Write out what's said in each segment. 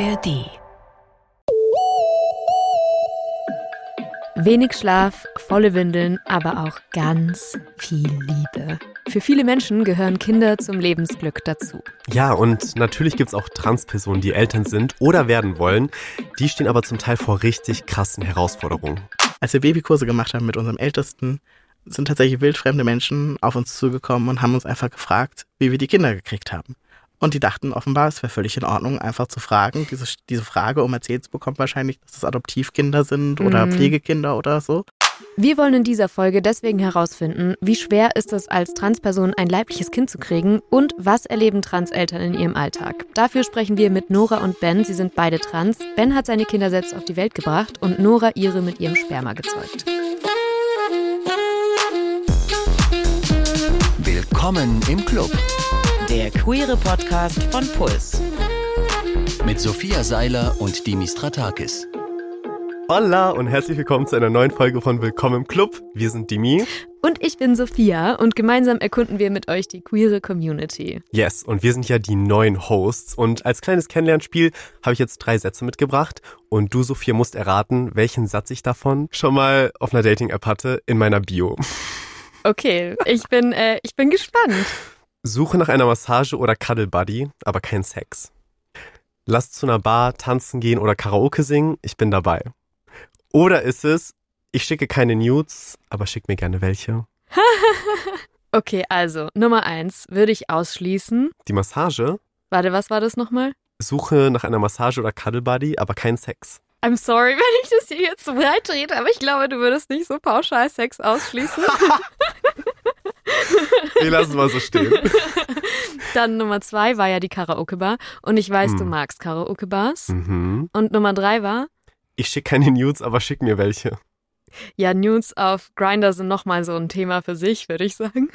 ARD. Wenig Schlaf, volle Windeln, aber auch ganz viel Liebe. Für viele Menschen gehören Kinder zum Lebensglück dazu. Ja, und natürlich gibt es auch Transpersonen, die Eltern sind oder werden wollen. Die stehen aber zum Teil vor richtig krassen Herausforderungen. Als wir Babykurse gemacht haben mit unserem Ältesten, sind tatsächlich wildfremde Menschen auf uns zugekommen und haben uns einfach gefragt, wie wir die Kinder gekriegt haben. Und die dachten offenbar, es wäre völlig in Ordnung, einfach zu fragen. Diese, diese Frage, um erzählt zu bekommen, wahrscheinlich, dass es Adoptivkinder sind oder Mhm. Pflegekinder oder so. Wir wollen in dieser Folge deswegen herausfinden, wie schwer ist es als Transperson ein leibliches Kind zu kriegen und was erleben Transeltern in ihrem Alltag. Dafür sprechen wir mit Nora und Ben. Sie sind beide trans. Ben hat seine Kinder selbst auf die Welt gebracht und Nora ihre mit ihrem Sperma gezeugt. Willkommen im Club. Der queere Podcast von Puls. Mit Sophia Seiler und Dimis Stratakis. Hola und herzlich willkommen zu einer neuen Folge von Willkommen im Club. Wir sind Dimi. Und ich bin Sophia und gemeinsam erkunden wir mit euch die queere Community. Yes, und wir sind ja die neuen Hosts. Und als kleines Kennenlernspiel habe ich jetzt drei Sätze mitgebracht. Und du, Sophia, musst erraten, welchen Satz ich davon schon mal auf einer Dating-App hatte in meiner Bio. Okay, ich bin, äh, ich bin gespannt. Suche nach einer Massage oder Cuddle Buddy, aber kein Sex. Lass zu einer Bar tanzen gehen oder Karaoke singen, ich bin dabei. Oder ist es, ich schicke keine Nudes, aber schick mir gerne welche. Okay, also Nummer eins würde ich ausschließen. Die Massage, Warte, was war das nochmal? suche nach einer Massage oder Cuddle Buddy, aber kein Sex. I'm sorry, wenn ich das hier jetzt so breit rede, aber ich glaube, du würdest nicht so pauschal Sex ausschließen. Wir lassen mal so stehen. Dann Nummer zwei war ja die Karaoke-Bar. Und ich weiß, du Hm. magst Karaoke-Bars. Mhm. Und Nummer drei war, Ich schicke keine Nudes, aber schick mir welche. ja, Nudes auf Grinder sind nochmal so ein Thema für sich, würde ich sagen.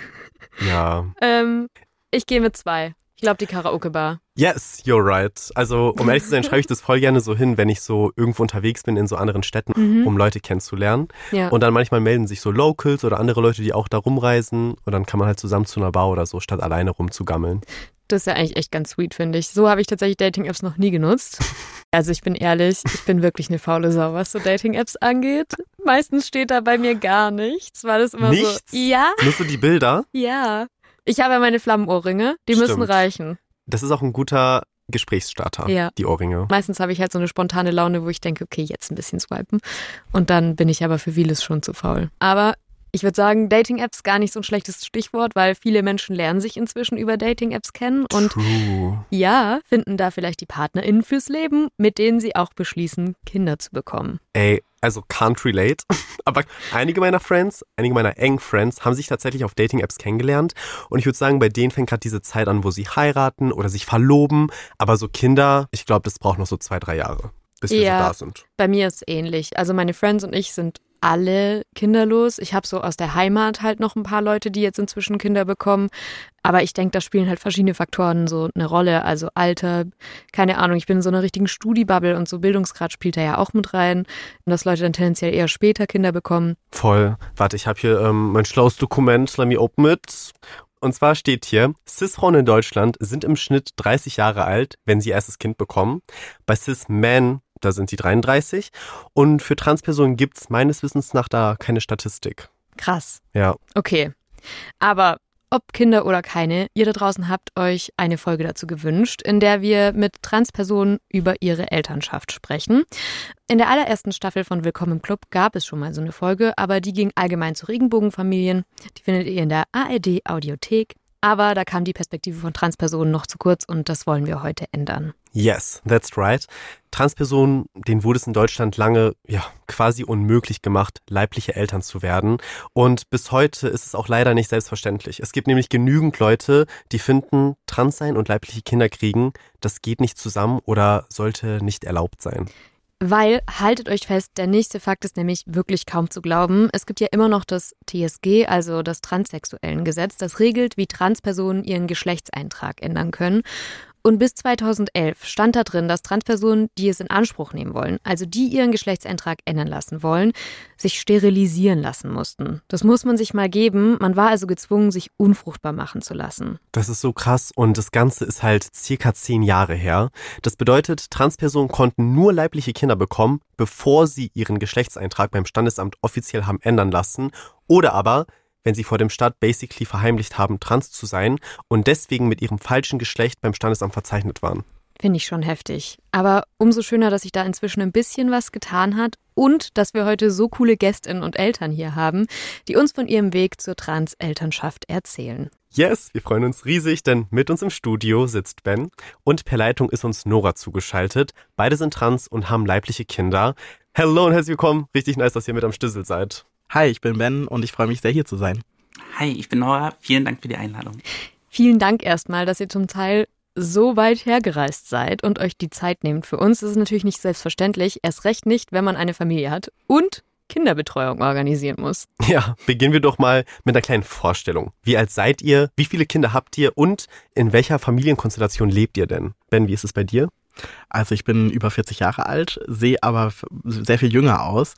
Ja. Ähm, ich gehe mit zwei. Ich glaube, die Karaoke-Bar. Yes, you're right. Also, um ehrlich zu sein, schreibe ich das voll gerne so hin, wenn ich so irgendwo unterwegs bin in so anderen Städten, Mhm. um Leute kennenzulernen. Ja. Und dann manchmal melden sich so Locals oder andere Leute, die auch da rumreisen. Und dann kann man halt zusammen zu einer Bar oder so, statt alleine rumzugammeln. Das ist ja eigentlich echt ganz sweet, finde ich. So habe ich tatsächlich Dating-Apps noch nie genutzt. Also ich bin ehrlich, ich bin wirklich eine faule Sau, was so Dating-Apps angeht. Meistens steht da bei mir gar nichts, weil es immer Nichts? so. Ja, Nur so die Bilder, ja. Ich habe ja meine Flammenohrringe, die müssen Stimmt. reichen. Das ist auch ein guter Gesprächsstarter, Ja. die Ohrringe. Meistens habe ich halt so eine spontane Laune, wo ich denke, okay, jetzt ein bisschen swipen. Und dann bin ich aber für vieles schon zu faul. Aber ich würde sagen, Dating-Apps gar nicht so ein schlechtes Stichwort, weil viele Menschen lernen sich inzwischen über Dating-Apps kennen und True. ja, finden da vielleicht die PartnerInnen fürs Leben, mit denen sie auch beschließen, Kinder zu bekommen. Ey, also can't relate. Aber einige meiner Friends, einige meiner engen Friends haben sich tatsächlich auf Dating-Apps kennengelernt. Und ich würde sagen, bei denen fängt gerade diese Zeit an, wo sie heiraten oder sich verloben. Aber so Kinder, ich glaube, das braucht noch so zwei, drei Jahre, bis wir Ja. so da sind. Bei mir ist es ähnlich. Also meine Friends und ich sind alle kinderlos. Ich habe so aus der Heimat halt noch ein paar Leute, die jetzt inzwischen Kinder bekommen. Aber ich denke, da spielen halt verschiedene Faktoren so eine Rolle. Also Alter, keine Ahnung, ich bin in so einer richtigen Studibubble und so Bildungsgrad spielt da ja auch mit rein. Und dass Leute dann tendenziell eher später Kinder bekommen. Voll. Warte, ich habe hier ähm, mein schlaues Dokument. Let me open it. Und zwar steht hier, Cis-Frauen in Deutschland sind im Schnitt 30 Jahre alt, wenn sie erstes Kind bekommen. Bei Cis-Men, da sind sie 33. Und für Transpersonen gibt's meines Wissens nach da keine Statistik. Krass. Ja. Okay. Aber ob Kinder oder keine, ihr da draußen habt euch eine Folge dazu gewünscht, in der wir mit Transpersonen über ihre Elternschaft sprechen. In der allerersten Staffel von Willkommen im Club gab es schon mal so eine Folge, aber die ging allgemein zu Regenbogenfamilien. Die findet ihr in der ARD Audiothek. Aber da kam die Perspektive von Transpersonen noch zu kurz und das wollen wir heute ändern. Yes, that's right. Transpersonen, denen wurde es in Deutschland lange, ja, quasi unmöglich gemacht, leibliche Eltern zu werden. Und bis heute ist es auch leider nicht selbstverständlich. Es gibt nämlich genügend Leute, die finden, trans sein und leibliche Kinder kriegen, das geht nicht zusammen oder sollte nicht erlaubt sein. Weil, haltet euch fest, der nächste Fakt ist nämlich wirklich kaum zu glauben. Es gibt ja immer noch das TSG, also das Transsexuellen Gesetz, das regelt, wie Transpersonen ihren Geschlechtseintrag ändern können. Und bis 2011 stand da drin, dass Transpersonen, die es in Anspruch nehmen wollen, also die ihren Geschlechtseintrag ändern lassen wollen, sich sterilisieren lassen mussten. Das muss man sich mal geben. Man war also gezwungen, sich unfruchtbar machen zu lassen. Das ist so krass und das Ganze ist halt circa zehn Jahre her. Das bedeutet, Transpersonen konnten nur leibliche Kinder bekommen, bevor sie ihren Geschlechtseintrag beim Standesamt offiziell haben ändern lassen oder aber wenn sie vor dem Staat basically verheimlicht haben, trans zu sein und deswegen mit ihrem falschen Geschlecht beim Standesamt verzeichnet waren. Finde ich schon heftig. Aber umso schöner, dass sich da inzwischen ein bisschen was getan hat und dass wir heute so coole Gästinnen und Eltern hier haben, die uns von ihrem Weg zur Trans-Elternschaft erzählen. Yes, wir freuen uns riesig, denn mit uns im Studio sitzt Ben und per Leitung ist uns Nora zugeschaltet. Beide sind trans und haben leibliche Kinder. Hello und herzlich willkommen. Richtig nice, dass ihr mit am Stüssel seid. Hi, ich bin Ben und ich freue mich sehr, hier zu sein. Hi, ich bin Nora. Vielen Dank für die Einladung. Vielen Dank erstmal, dass ihr zum Teil so weit hergereist seid und euch die Zeit nehmt. Für uns ist es natürlich nicht selbstverständlich, erst recht nicht, wenn man eine Familie hat und Kinderbetreuung organisieren muss. Ja, beginnen wir doch mal mit einer kleinen Vorstellung. Wie alt seid ihr? Wie viele Kinder habt ihr? Und in welcher Familienkonstellation lebt ihr denn? Ben, wie ist es bei dir? Also ich bin über 40 Jahre alt, sehe aber sehr viel jünger aus.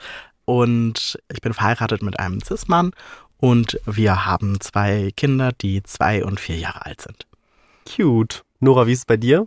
Und ich bin verheiratet mit einem Cis-Mann und wir haben zwei Kinder, die zwei und vier Jahre alt sind. Cute. Nora, wie ist es bei dir?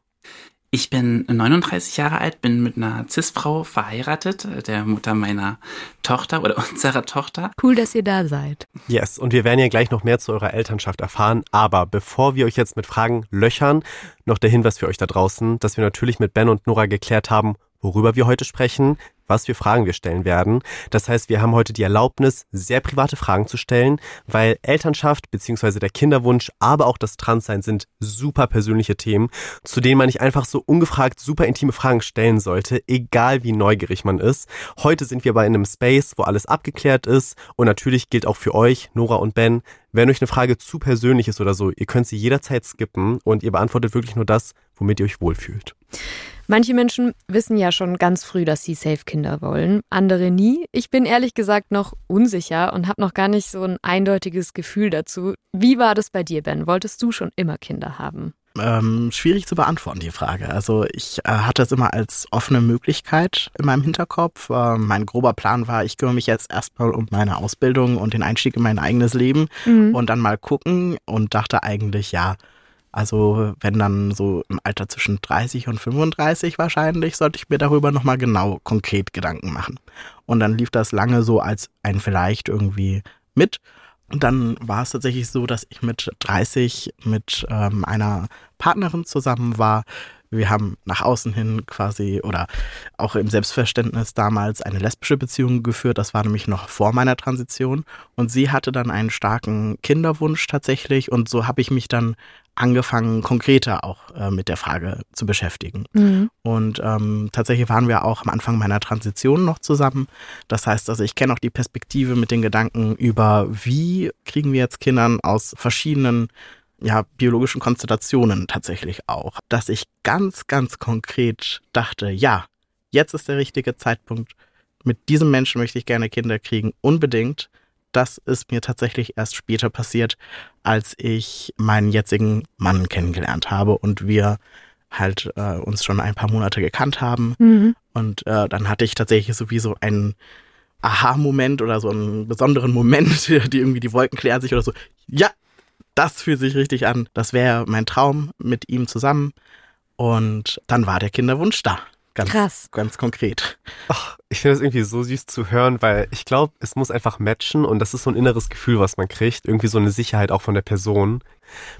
Ich bin 39 Jahre alt, bin mit einer Cis-Frau verheiratet, der Mutter meiner Tochter oder unserer Tochter. Cool, dass ihr da seid. Yes, und wir werden ja gleich noch mehr zu eurer Elternschaft erfahren. Aber bevor wir euch jetzt mit Fragen löchern, noch der Hinweis für euch da draußen, dass wir natürlich mit Ben und Nora geklärt haben, worüber wir heute sprechen, was für Fragen wir stellen werden. Das heißt, wir haben heute die Erlaubnis, sehr private Fragen zu stellen, weil Elternschaft bzw. der Kinderwunsch, aber auch das Transsein sind super persönliche Themen, zu denen man nicht einfach so ungefragt super intime Fragen stellen sollte, egal wie neugierig man ist. Heute sind wir bei einem Space, wo alles abgeklärt ist und natürlich gilt auch für euch, Nora und Ben, wenn euch eine Frage zu persönlich ist oder so, ihr könnt sie jederzeit skippen und ihr beantwortet wirklich nur das, womit ihr euch wohlfühlt. Manche Menschen wissen ja schon ganz früh, dass sie Safe-Kinder wollen, andere nie. Ich bin ehrlich gesagt noch unsicher und habe noch gar nicht so ein eindeutiges Gefühl dazu. Wie war das bei dir, Ben? Wolltest du schon immer Kinder haben? Ähm, schwierig zu beantworten, die Frage. Also ich äh, hatte es immer als offene Möglichkeit in meinem Hinterkopf. Äh, mein grober Plan war, ich kümmere mich jetzt erstmal um meine Ausbildung und den Einstieg in mein eigenes Leben mhm. und dann mal gucken und dachte eigentlich, ja, also wenn dann so im Alter zwischen 30 und 35 wahrscheinlich, sollte ich mir darüber nochmal genau konkret Gedanken machen. Und dann lief das lange so als ein vielleicht irgendwie mit. Und dann war es tatsächlich so, dass ich mit 30 mit ähm, einer Partnerin zusammen war. Wir haben nach außen hin quasi oder auch im Selbstverständnis damals eine lesbische Beziehung geführt. Das war nämlich noch vor meiner Transition. Und sie hatte dann einen starken Kinderwunsch tatsächlich. Und so habe ich mich dann angefangen, konkreter auch äh, mit der Frage zu beschäftigen. Mhm. Und ähm, tatsächlich waren wir auch am Anfang meiner Transition noch zusammen. Das heißt, also ich kenne auch die Perspektive mit den Gedanken über, wie kriegen wir jetzt Kindern aus verschiedenen ja, biologischen Konstellationen tatsächlich auch, dass ich ganz, ganz konkret dachte, ja, jetzt ist der richtige Zeitpunkt. Mit diesem Menschen möchte ich gerne Kinder kriegen, unbedingt das ist mir tatsächlich erst später passiert, als ich meinen jetzigen Mann kennengelernt habe und wir halt äh, uns schon ein paar Monate gekannt haben. Mhm. Und äh, dann hatte ich tatsächlich sowieso einen Aha-Moment oder so einen besonderen Moment, die irgendwie die Wolken klären sich oder so. Ja, das fühlt sich richtig an. Das wäre mein Traum mit ihm zusammen. Und dann war der Kinderwunsch da. Ganz, Krass. Ganz konkret. Ach, ich finde das irgendwie so süß zu hören, weil ich glaube, es muss einfach matchen und das ist so ein inneres Gefühl, was man kriegt. Irgendwie so eine Sicherheit auch von der Person.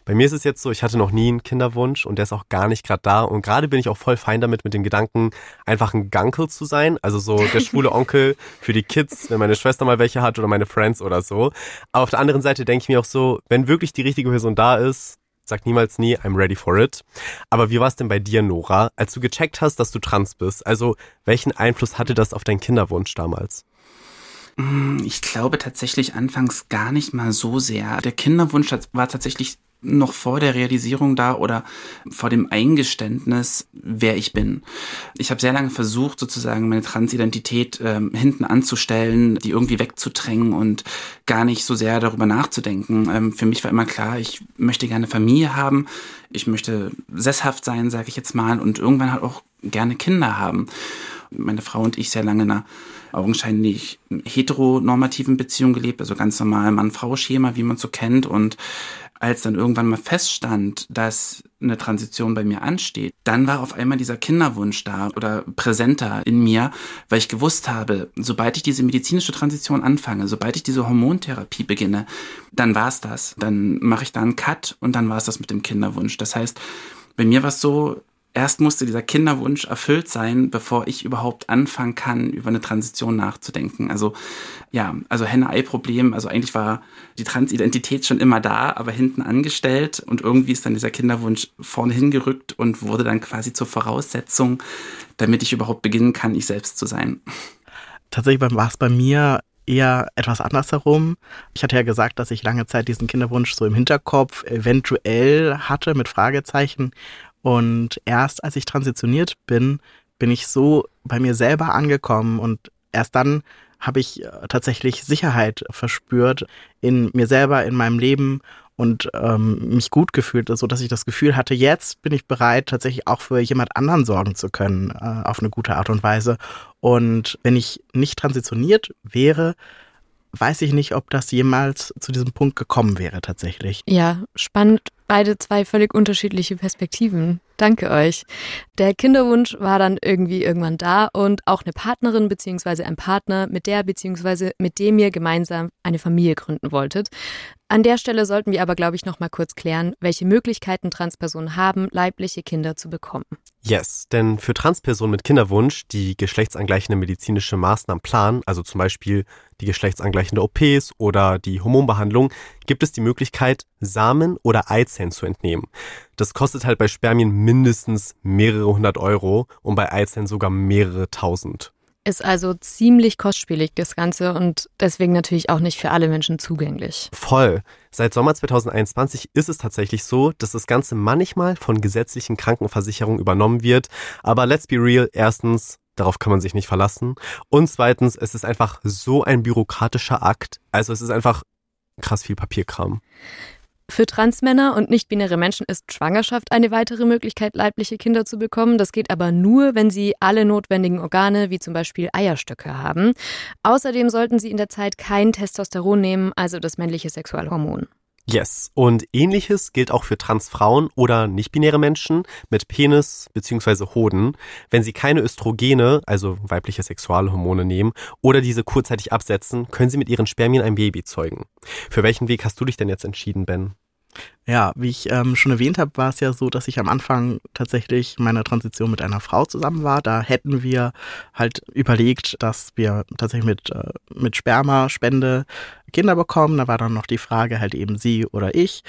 Bei mir ist es jetzt so, ich hatte noch nie einen Kinderwunsch und der ist auch gar nicht gerade da. Und gerade bin ich auch voll fein damit, mit dem Gedanken, einfach ein Gankel zu sein. Also so der schwule Onkel für die Kids, wenn meine Schwester mal welche hat oder meine Friends oder so. Aber auf der anderen Seite denke ich mir auch so, wenn wirklich die richtige Person da ist, Sag niemals nie, I'm ready for it. Aber wie war es denn bei dir, Nora, als du gecheckt hast, dass du trans bist? Also, welchen Einfluss hatte das auf deinen Kinderwunsch damals? Ich glaube tatsächlich anfangs gar nicht mal so sehr. Der Kinderwunsch war tatsächlich noch vor der Realisierung da oder vor dem Eingeständnis, wer ich bin. Ich habe sehr lange versucht, sozusagen meine Transidentität ähm, hinten anzustellen, die irgendwie wegzudrängen und gar nicht so sehr darüber nachzudenken. Ähm, für mich war immer klar, ich möchte gerne Familie haben, ich möchte sesshaft sein, sage ich jetzt mal, und irgendwann halt auch gerne Kinder haben. Meine Frau und ich sehr lange in einer augenscheinlich heteronormativen Beziehung gelebt, also ganz normal Mann-Frau-Schema, wie man so kennt. Und als dann irgendwann mal feststand, dass eine Transition bei mir ansteht, dann war auf einmal dieser Kinderwunsch da oder präsenter in mir, weil ich gewusst habe, sobald ich diese medizinische Transition anfange, sobald ich diese Hormontherapie beginne, dann war es das. Dann mache ich da einen Cut und dann war es das mit dem Kinderwunsch. Das heißt, bei mir war es so, erst musste dieser Kinderwunsch erfüllt sein, bevor ich überhaupt anfangen kann, über eine Transition nachzudenken. Also ja, also Henne-Ei-Problem. Also eigentlich war die Transidentität schon immer da, aber hinten angestellt und irgendwie ist dann dieser Kinderwunsch vorne hingerückt und wurde dann quasi zur Voraussetzung, damit ich überhaupt beginnen kann, ich selbst zu sein. Tatsächlich war es bei mir eher etwas andersherum. Ich hatte ja gesagt, dass ich lange Zeit diesen Kinderwunsch so im Hinterkopf eventuell hatte mit Fragezeichen und erst als ich transitioniert bin, bin ich so bei mir selber angekommen und erst dann habe ich äh, tatsächlich Sicherheit verspürt in mir selber, in meinem Leben und ähm, mich gut gefühlt, so dass ich das Gefühl hatte, jetzt bin ich bereit, tatsächlich auch für jemand anderen sorgen zu können, äh, auf eine gute Art und Weise. Und wenn ich nicht transitioniert wäre, weiß ich nicht, ob das jemals zu diesem Punkt gekommen wäre tatsächlich. Ja, spannend. Beide zwei völlig unterschiedliche Perspektiven. Danke euch. Der Kinderwunsch war dann irgendwie irgendwann da und auch eine Partnerin beziehungsweise ein Partner, mit der beziehungsweise mit dem ihr gemeinsam eine Familie gründen wolltet. An der Stelle sollten wir aber, glaube ich, noch mal kurz klären, welche Möglichkeiten Transpersonen haben, leibliche Kinder zu bekommen. Yes, denn für Transpersonen mit Kinderwunsch, die geschlechtsangleichende medizinische Maßnahmen planen, also zum Beispiel die geschlechtsangleichende OPs oder die Hormonbehandlung, gibt es die Möglichkeit, Samen oder Eizellen zu entnehmen. Das kostet halt bei Spermien mindestens mehrere hundert Euro und bei Eizellen sogar mehrere tausend. Ist also ziemlich kostspielig, das Ganze, und deswegen natürlich auch nicht für alle Menschen zugänglich. Voll. Seit Sommer 2021 ist es tatsächlich so, dass das Ganze manchmal von gesetzlichen Krankenversicherungen übernommen wird. Aber let's be real, erstens, darauf kann man sich nicht verlassen. Und zweitens, es ist einfach so ein bürokratischer Akt. Also es ist einfach krass viel Papierkram. Für Transmänner und nicht-binäre Menschen ist Schwangerschaft eine weitere Möglichkeit, leibliche Kinder zu bekommen. Das geht aber nur, wenn sie alle notwendigen Organe, wie zum Beispiel Eierstöcke, haben. Außerdem sollten sie in der Zeit kein Testosteron nehmen, also das männliche Sexualhormon. Yes. Und ähnliches gilt auch für Transfrauen oder nicht-binäre Menschen mit Penis bzw. Hoden. Wenn sie keine Östrogene, also weibliche Sexualhormone nehmen oder diese kurzzeitig absetzen, können sie mit ihren Spermien ein Baby zeugen. Für welchen Weg hast du dich denn jetzt entschieden, Ben? Ja, wie ich ähm, schon erwähnt habe, war es ja so, dass ich am Anfang tatsächlich meiner Transition mit einer Frau zusammen war. Da hätten wir halt überlegt, dass wir tatsächlich mit, äh, mit Spermaspende Kinder bekommen. Da war dann noch die Frage halt eben sie oder ich.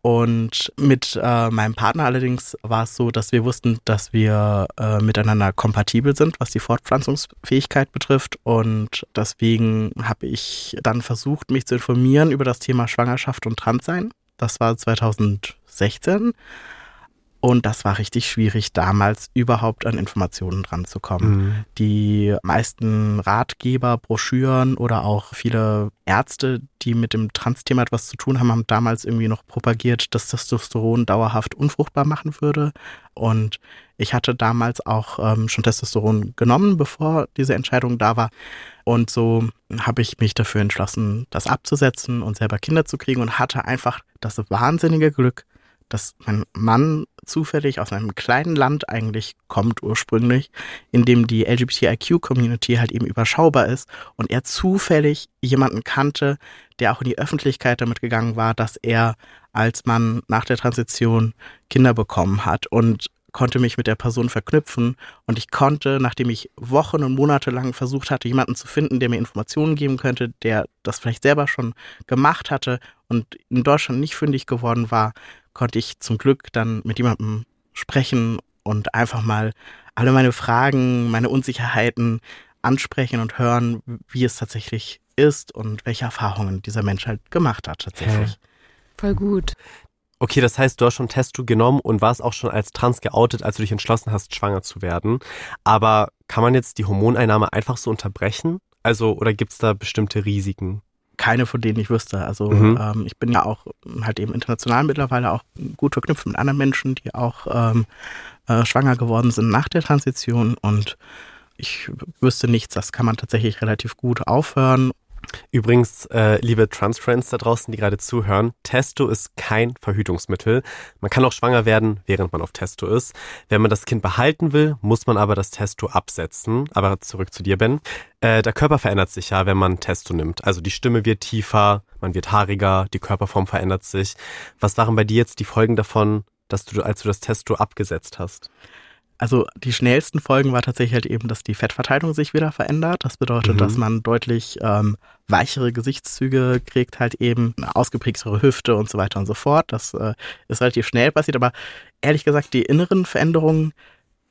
Und mit äh, meinem Partner allerdings war es so, dass wir wussten, dass wir äh, miteinander kompatibel sind, was die Fortpflanzungsfähigkeit betrifft. Und deswegen habe ich dann versucht, mich zu informieren über das Thema Schwangerschaft und Transsein. Das war 2016. Und das war richtig schwierig, damals überhaupt an Informationen dran zu kommen. Mhm. Die meisten Ratgeber, Broschüren oder auch viele Ärzte, die mit dem Trans-Thema etwas zu tun haben, haben damals irgendwie noch propagiert, dass Testosteron dauerhaft unfruchtbar machen würde. Und ich hatte damals auch ähm, schon Testosteron genommen, bevor diese Entscheidung da war. Und so habe ich mich dafür entschlossen, das abzusetzen und selber Kinder zu kriegen und hatte einfach das wahnsinnige Glück, dass mein Mann zufällig aus einem kleinen Land eigentlich kommt ursprünglich, in dem die LGBTIQ-Community halt eben überschaubar ist und er zufällig jemanden kannte, der auch in die Öffentlichkeit damit gegangen war, dass er als Mann nach der Transition Kinder bekommen hat. Und konnte mich mit der Person verknüpfen und ich konnte, nachdem ich Wochen und Monate lang versucht hatte, jemanden zu finden, der mir Informationen geben könnte, der das vielleicht selber schon gemacht hatte und in Deutschland nicht fündig geworden war, konnte ich zum Glück dann mit jemandem sprechen und einfach mal alle meine Fragen, meine Unsicherheiten ansprechen und hören, wie es tatsächlich ist und welche Erfahrungen dieser Mensch halt gemacht hat tatsächlich. Voll gut. Okay, das heißt, du hast schon Testo genommen und warst auch schon als trans geoutet, als du dich entschlossen hast, schwanger zu werden. Aber kann man jetzt die Hormoneinnahme einfach so unterbrechen? Also, oder gibt es da bestimmte Risiken? Keine, von denen ich wüsste. Also mhm. ähm, ich bin ja auch halt eben international mittlerweile auch gut verknüpft mit anderen Menschen, die auch ähm, äh, schwanger geworden sind nach der Transition und ich wüsste nichts, das kann man tatsächlich relativ gut aufhören. Übrigens, äh, liebe Trans-Friends da draußen, die gerade zuhören, Testo ist kein Verhütungsmittel. Man kann auch schwanger werden, während man auf Testo ist. Wenn man das Kind behalten will, muss man aber das Testo absetzen. Aber zurück zu dir, Ben. Äh, der Körper verändert sich ja, wenn man Testo nimmt. Also die Stimme wird tiefer, man wird haariger, die Körperform verändert sich. Was waren bei dir jetzt die Folgen davon, dass du, als du das Testo abgesetzt hast? Also die schnellsten Folgen war tatsächlich halt eben, dass die Fettverteilung sich wieder verändert. Das bedeutet, mhm. dass man deutlich ähm, weichere Gesichtszüge kriegt, halt eben eine ausgeprägtere Hüfte und so weiter und so fort. Das äh, ist relativ schnell passiert, aber ehrlich gesagt, die inneren Veränderungen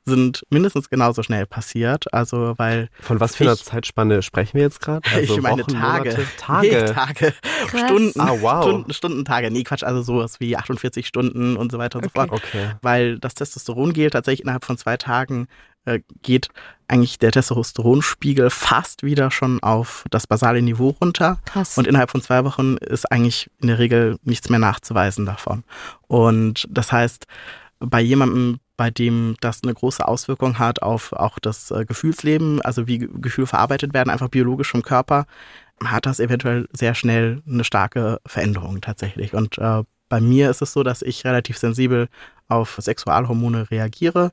sind mindestens genauso schnell passiert. Also, weil. Von was für einer Zeitspanne sprechen wir jetzt gerade? Also ich meine Wochen, Tage. Monate, Tage. Nee, Tage. Stunden. Ah, wow. Stunden, Stunden, Tage. Nee, Quatsch, also sowas wie 48 Stunden und so weiter und okay. so fort. Okay. Weil das Testosteron gilt tatsächlich innerhalb von zwei Tagen äh, geht eigentlich der Testosteronspiegel fast wieder schon auf das basale Niveau runter. Krass. Und innerhalb von zwei Wochen ist eigentlich in der Regel nichts mehr nachzuweisen davon. Und das heißt, bei jemandem, bei dem das eine große Auswirkung hat auf auch das äh, Gefühlsleben, also wie Gefühle verarbeitet werden, einfach biologisch vom Körper, hat das eventuell sehr schnell eine starke Veränderung tatsächlich. Und äh, bei mir ist es so, dass ich relativ sensibel auf Sexualhormone reagiere.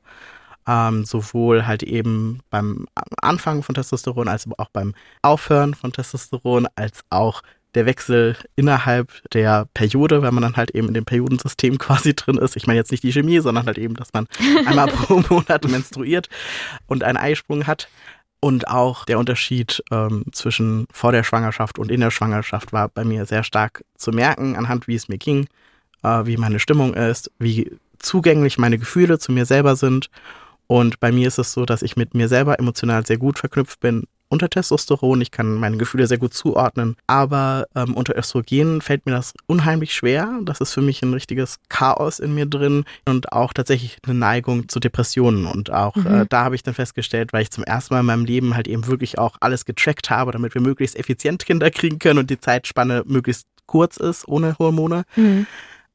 Ähm, sowohl halt eben beim Anfang von Testosteron als auch beim Aufhören von Testosteron, als auch der Wechsel innerhalb der Periode, wenn man dann halt eben in dem Periodensystem quasi drin ist. Ich meine jetzt nicht die Chemie, sondern halt eben, dass man einmal pro Monat menstruiert und einen Eisprung hat. Und auch der Unterschied ähm, zwischen vor der Schwangerschaft und in der Schwangerschaft war bei mir sehr stark zu merken, anhand wie es mir ging, äh, wie meine Stimmung ist, wie zugänglich meine Gefühle zu mir selber sind. Und bei mir ist es so, dass ich mit mir selber emotional sehr gut verknüpft bin, unter Testosteron. Ich kann meine Gefühle sehr gut zuordnen. Aber ähm, unter Östrogen fällt mir das unheimlich schwer. Das ist für mich ein richtiges Chaos in mir drin und auch tatsächlich eine Neigung zu Depressionen. Und auch mhm. äh, da habe ich dann festgestellt, weil ich zum ersten Mal in meinem Leben halt eben wirklich auch alles getrackt habe, damit wir möglichst effizient Kinder kriegen können und die Zeitspanne möglichst kurz ist ohne Hormone. Mhm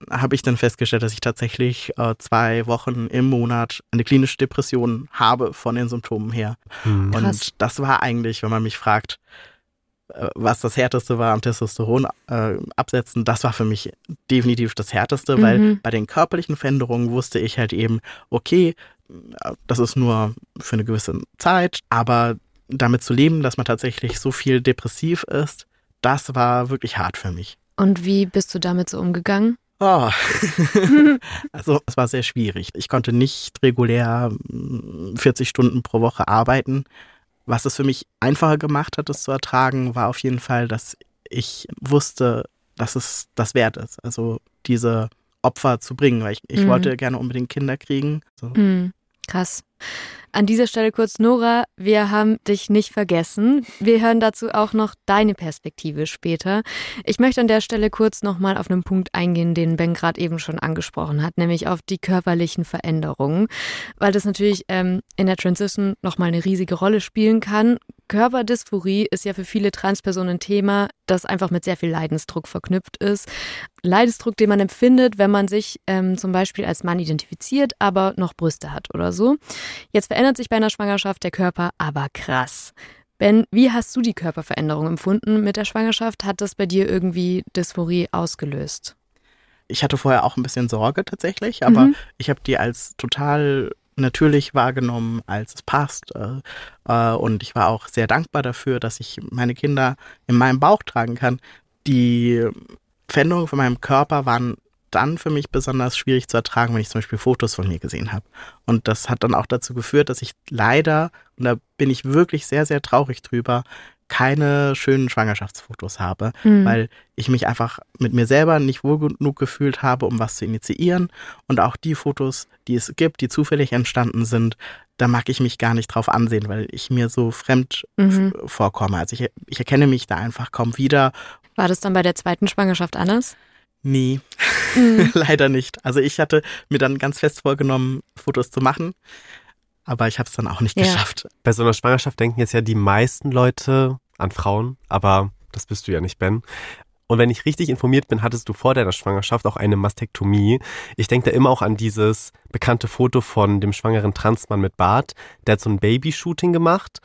habe ich dann festgestellt, dass ich tatsächlich äh, zwei Wochen im Monat eine klinische Depression habe von den Symptomen her. Mhm. Und das war eigentlich, wenn man mich fragt, äh, was das Härteste war am Testosteron äh, absetzen, das war für mich definitiv das Härteste, mhm. weil bei den körperlichen Veränderungen wusste ich halt eben, okay, das ist nur für eine gewisse Zeit, aber damit zu leben, dass man tatsächlich so viel depressiv ist, das war wirklich hart für mich. Und wie bist du damit so umgegangen? Oh. also es war sehr schwierig. Ich konnte nicht regulär 40 mm, Stunden pro Woche arbeiten. Was es für mich einfacher gemacht hat, das zu ertragen, war auf jeden Fall, dass ich wusste, dass es das wert ist. Also diese Opfer zu bringen, weil ich, ich mhm. wollte gerne unbedingt Kinder kriegen. So. Mhm. Krass. An dieser Stelle kurz, Nora, wir haben dich nicht vergessen. Wir hören dazu auch noch deine Perspektive später. Ich möchte an der Stelle kurz nochmal auf einen Punkt eingehen, den Ben gerade eben schon angesprochen hat, nämlich auf die körperlichen Veränderungen, weil das natürlich ähm, in der Transition nochmal eine riesige Rolle spielen kann. Körperdysphorie ist ja für viele Transpersonen ein Thema, das einfach mit sehr viel Leidensdruck verknüpft ist. Leidensdruck, den man empfindet, wenn man sich ähm, zum Beispiel als Mann identifiziert, aber noch Brüste hat oder so. Jetzt verändert sich bei einer Schwangerschaft der Körper aber krass. Ben, wie hast du die Körperveränderung empfunden mit der Schwangerschaft? Hat das bei dir irgendwie Dysphorie ausgelöst? Ich hatte vorher auch ein bisschen Sorge tatsächlich, aber mhm. ich habe die als total natürlich wahrgenommen, als es passt. Äh, äh, und ich war auch sehr dankbar dafür, dass ich meine Kinder in meinem Bauch tragen kann. Die Veränderungen von meinem Körper waren dann für mich besonders schwierig zu ertragen, wenn ich zum Beispiel Fotos von mir gesehen habe. Und das hat dann auch dazu geführt, dass ich leider, und da bin ich wirklich sehr, sehr traurig drüber, keine schönen Schwangerschaftsfotos habe, mhm. weil ich mich einfach mit mir selber nicht wohl genug gefühlt habe, um was zu initiieren. Und auch die Fotos, die es gibt, die zufällig entstanden sind, da mag ich mich gar nicht drauf ansehen, weil ich mir so fremd mhm. vorkomme. Also ich, ich erkenne mich da einfach kaum wieder. War das dann bei der zweiten Schwangerschaft anders? Nee, mhm. leider nicht. Also ich hatte mir dann ganz fest vorgenommen, Fotos zu machen, aber ich habe es dann auch nicht ja. geschafft. Bei so einer Schwangerschaft denken jetzt ja die meisten Leute an Frauen, aber das bist du ja nicht, Ben. Und wenn ich richtig informiert bin, hattest du vor deiner Schwangerschaft auch eine Mastektomie. Ich denke da immer auch an dieses bekannte Foto von dem schwangeren Transmann mit Bart. Der hat so ein Babyshooting gemacht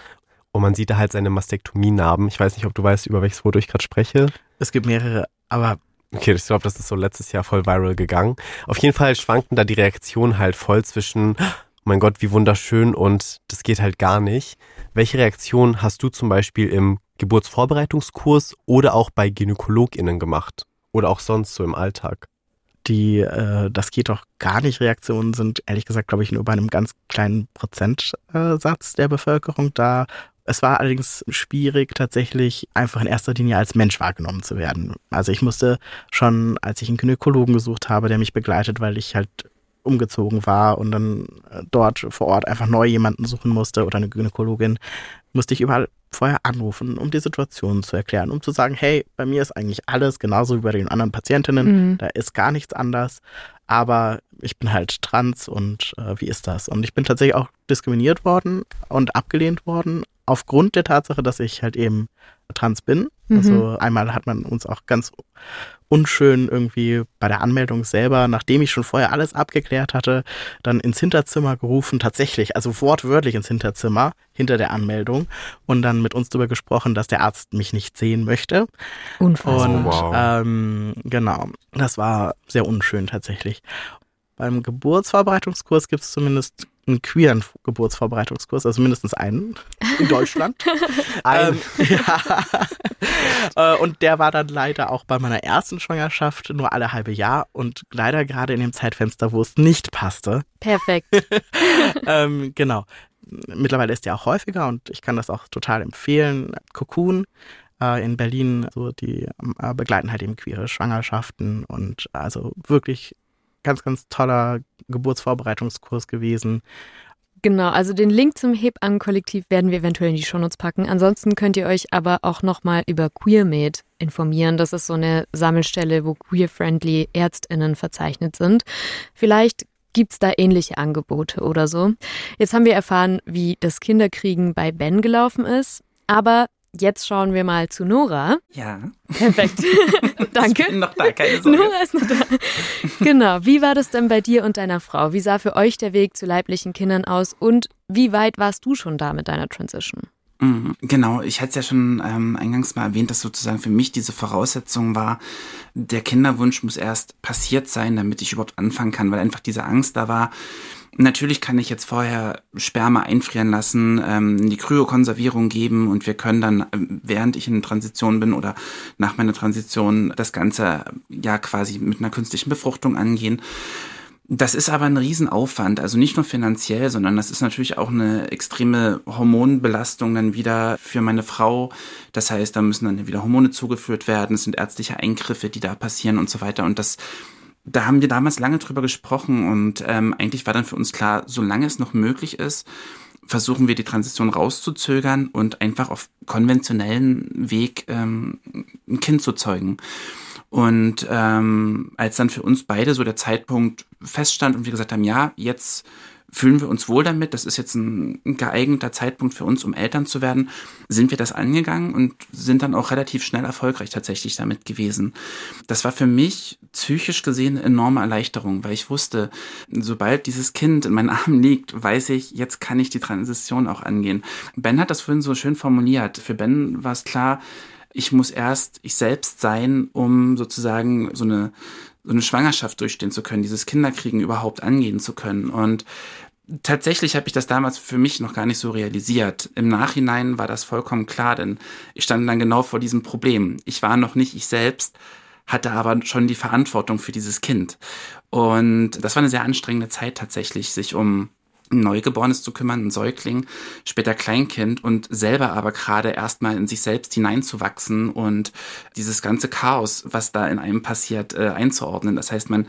und man sieht da halt seine Mastektomie-Narben. Ich weiß nicht, ob du weißt, über welches Foto ich gerade spreche. Es gibt mehrere, aber Okay, ich glaube, das ist so letztes Jahr voll viral gegangen. Auf jeden Fall schwankten da die Reaktionen halt voll zwischen, mein Gott, wie wunderschön und das geht halt gar nicht. Welche Reaktion hast du zum Beispiel im Geburtsvorbereitungskurs oder auch bei GynäkologInnen gemacht? Oder auch sonst so im Alltag? Die, äh, das geht doch gar nicht, Reaktionen sind ehrlich gesagt, glaube ich, nur bei einem ganz kleinen Prozentsatz der Bevölkerung da. Es war allerdings schwierig, tatsächlich einfach in erster Linie als Mensch wahrgenommen zu werden. Also ich musste schon, als ich einen Gynäkologen gesucht habe, der mich begleitet, weil ich halt umgezogen war und dann äh, dort vor Ort einfach neu jemanden suchen musste oder eine Gynäkologin, musste ich überall vorher anrufen, um die Situation zu erklären, um zu sagen, hey, bei mir ist eigentlich alles genauso wie bei den anderen Patientinnen, mhm. da ist gar nichts anders, aber ich bin halt trans und äh, wie ist das? Und ich bin tatsächlich auch diskriminiert worden und abgelehnt worden aufgrund der Tatsache, dass ich halt eben trans bin. Mhm. Also einmal hat man uns auch ganz unschön irgendwie bei der Anmeldung selber, nachdem ich schon vorher alles abgeklärt hatte, dann ins Hinterzimmer gerufen, tatsächlich, also wortwörtlich ins Hinterzimmer hinter der Anmeldung und dann mit uns darüber gesprochen, dass der Arzt mich nicht sehen möchte. Unfassbar. Und wow. ähm, genau, das war sehr unschön tatsächlich. Beim Geburtsvorbereitungskurs gibt es zumindest einen queeren Geburtsvorbereitungskurs, also mindestens einen in Deutschland. ähm, ja. Äh, und der war dann leider auch bei meiner ersten Schwangerschaft nur alle halbe Jahr und leider gerade in dem Zeitfenster, wo es nicht passte. Perfekt. ähm, genau. Mittlerweile ist der auch häufiger und ich kann das auch total empfehlen. Cocoon äh, in Berlin, so die äh, begleiten halt eben queere Schwangerschaften und also wirklich ganz, ganz toller Geburtsvorbereitungskurs gewesen. Genau, also den Link zum Hebannen-Kollektiv werden wir eventuell in die Shownotes packen. Ansonsten könnt ihr euch aber auch nochmal über QueerMed informieren. Das ist so eine Sammelstelle, wo queer-friendly ÄrztInnen verzeichnet sind. Vielleicht gibt's da ähnliche Angebote oder so. Jetzt haben wir erfahren, wie das Kinderkriegen bei Ben gelaufen ist. Aber Jetzt schauen wir mal zu Nora. Ja. Perfekt. Danke. Ich bin noch da, keine Sorge. Nora ist noch da. Genau. Wie war das denn bei dir und deiner Frau? Wie sah für euch der Weg zu leiblichen Kindern aus und wie weit warst du schon da mit deiner Transition? Mhm, genau, ich hatte es ja schon ähm, eingangs mal erwähnt, dass sozusagen für mich diese Voraussetzung war, der Kinderwunsch muss erst passiert sein, damit ich überhaupt anfangen kann, weil einfach diese Angst da war, Natürlich kann ich jetzt vorher Sperma einfrieren lassen, ähm, die Kryokonservierung geben und wir können dann, ähm, während ich in Transition bin oder nach meiner Transition, das Ganze ja quasi mit einer künstlichen Befruchtung angehen. Das ist aber ein Riesenaufwand, also nicht nur finanziell, sondern das ist natürlich auch eine extreme Hormonbelastung dann wieder für meine Frau. Das heißt, da müssen dann wieder Hormone zugeführt werden, es sind ärztliche Eingriffe, die da passieren und so weiter. Und das da haben wir damals lange drüber gesprochen und ähm, eigentlich war dann für uns klar, solange es noch möglich ist, versuchen wir die Transition rauszuzögern und einfach auf konventionellen Weg ähm, ein Kind zu zeugen. Und ähm, als dann für uns beide so der Zeitpunkt feststand und wir gesagt haben, ja, jetzt fühlen wir uns wohl damit, das ist jetzt ein, geeigneter Zeitpunkt für uns, um Eltern zu werden, sind wir das angegangen und sind dann auch relativ schnell erfolgreich tatsächlich damit gewesen. Das war für mich psychisch gesehen eine enorme Erleichterung, weil ich wusste, sobald dieses Kind in meinen Armen liegt, weiß ich, jetzt kann ich die Transition auch angehen. Ben hat das vorhin so schön formuliert. Für Ben war es klar, ich muss erst ich selbst sein, um sozusagen so eine so eine Schwangerschaft durchstehen zu können, dieses Kinderkriegen überhaupt angehen zu können. Und tatsächlich habe ich das damals für mich noch gar nicht so realisiert. Im Nachhinein war das vollkommen klar, denn ich stand dann genau vor diesem Problem. Ich war noch nicht ich selbst, hatte aber schon die Verantwortung für dieses Kind. Und das war eine sehr anstrengende Zeit tatsächlich, sich um ein Neugeborenes zu kümmern, ein Säugling, später Kleinkind und selber aber gerade erstmal in sich selbst hineinzuwachsen und dieses ganze Chaos, was da in einem passiert, äh, einzuordnen. Das heißt, man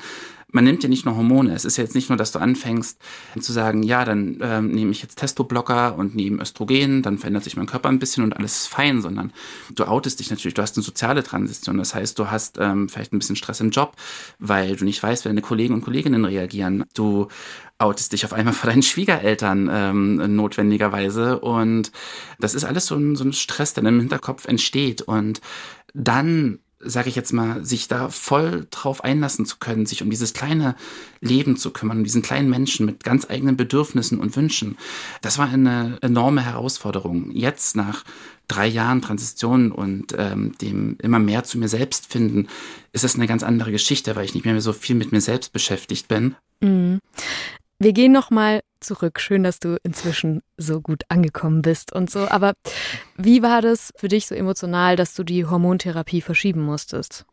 man nimmt ja nicht nur Hormone. Es ist ja jetzt nicht nur, dass du anfängst zu sagen, ja, dann ähm, nehme ich jetzt Testoblocker und nehme Östrogen, dann verändert sich mein Körper ein bisschen und alles ist fein, sondern du outest dich natürlich. Du hast eine soziale Transition. Das heißt, du hast ähm, vielleicht ein bisschen Stress im Job, weil du nicht weißt, wie deine Kollegen und Kolleginnen reagieren. Du outest dich auf einmal vor deinen Schwiegereltern ähm, notwendigerweise. Und das ist alles so ein, so ein Stress, der im Hinterkopf entsteht. Und dann sage ich jetzt mal, sich da voll drauf einlassen zu können, sich um dieses kleine Leben zu kümmern, um diesen kleinen Menschen mit ganz eigenen Bedürfnissen und Wünschen. Das war eine enorme Herausforderung. Jetzt nach drei Jahren Transition und ähm, dem immer mehr zu mir selbst finden, ist das eine ganz andere Geschichte, weil ich nicht mehr so viel mit mir selbst beschäftigt bin. Mhm. Wir gehen noch mal zurück. Schön, dass du inzwischen so gut angekommen bist und so. Aber wie war das für dich so emotional, dass du die Hormontherapie verschieben musstest?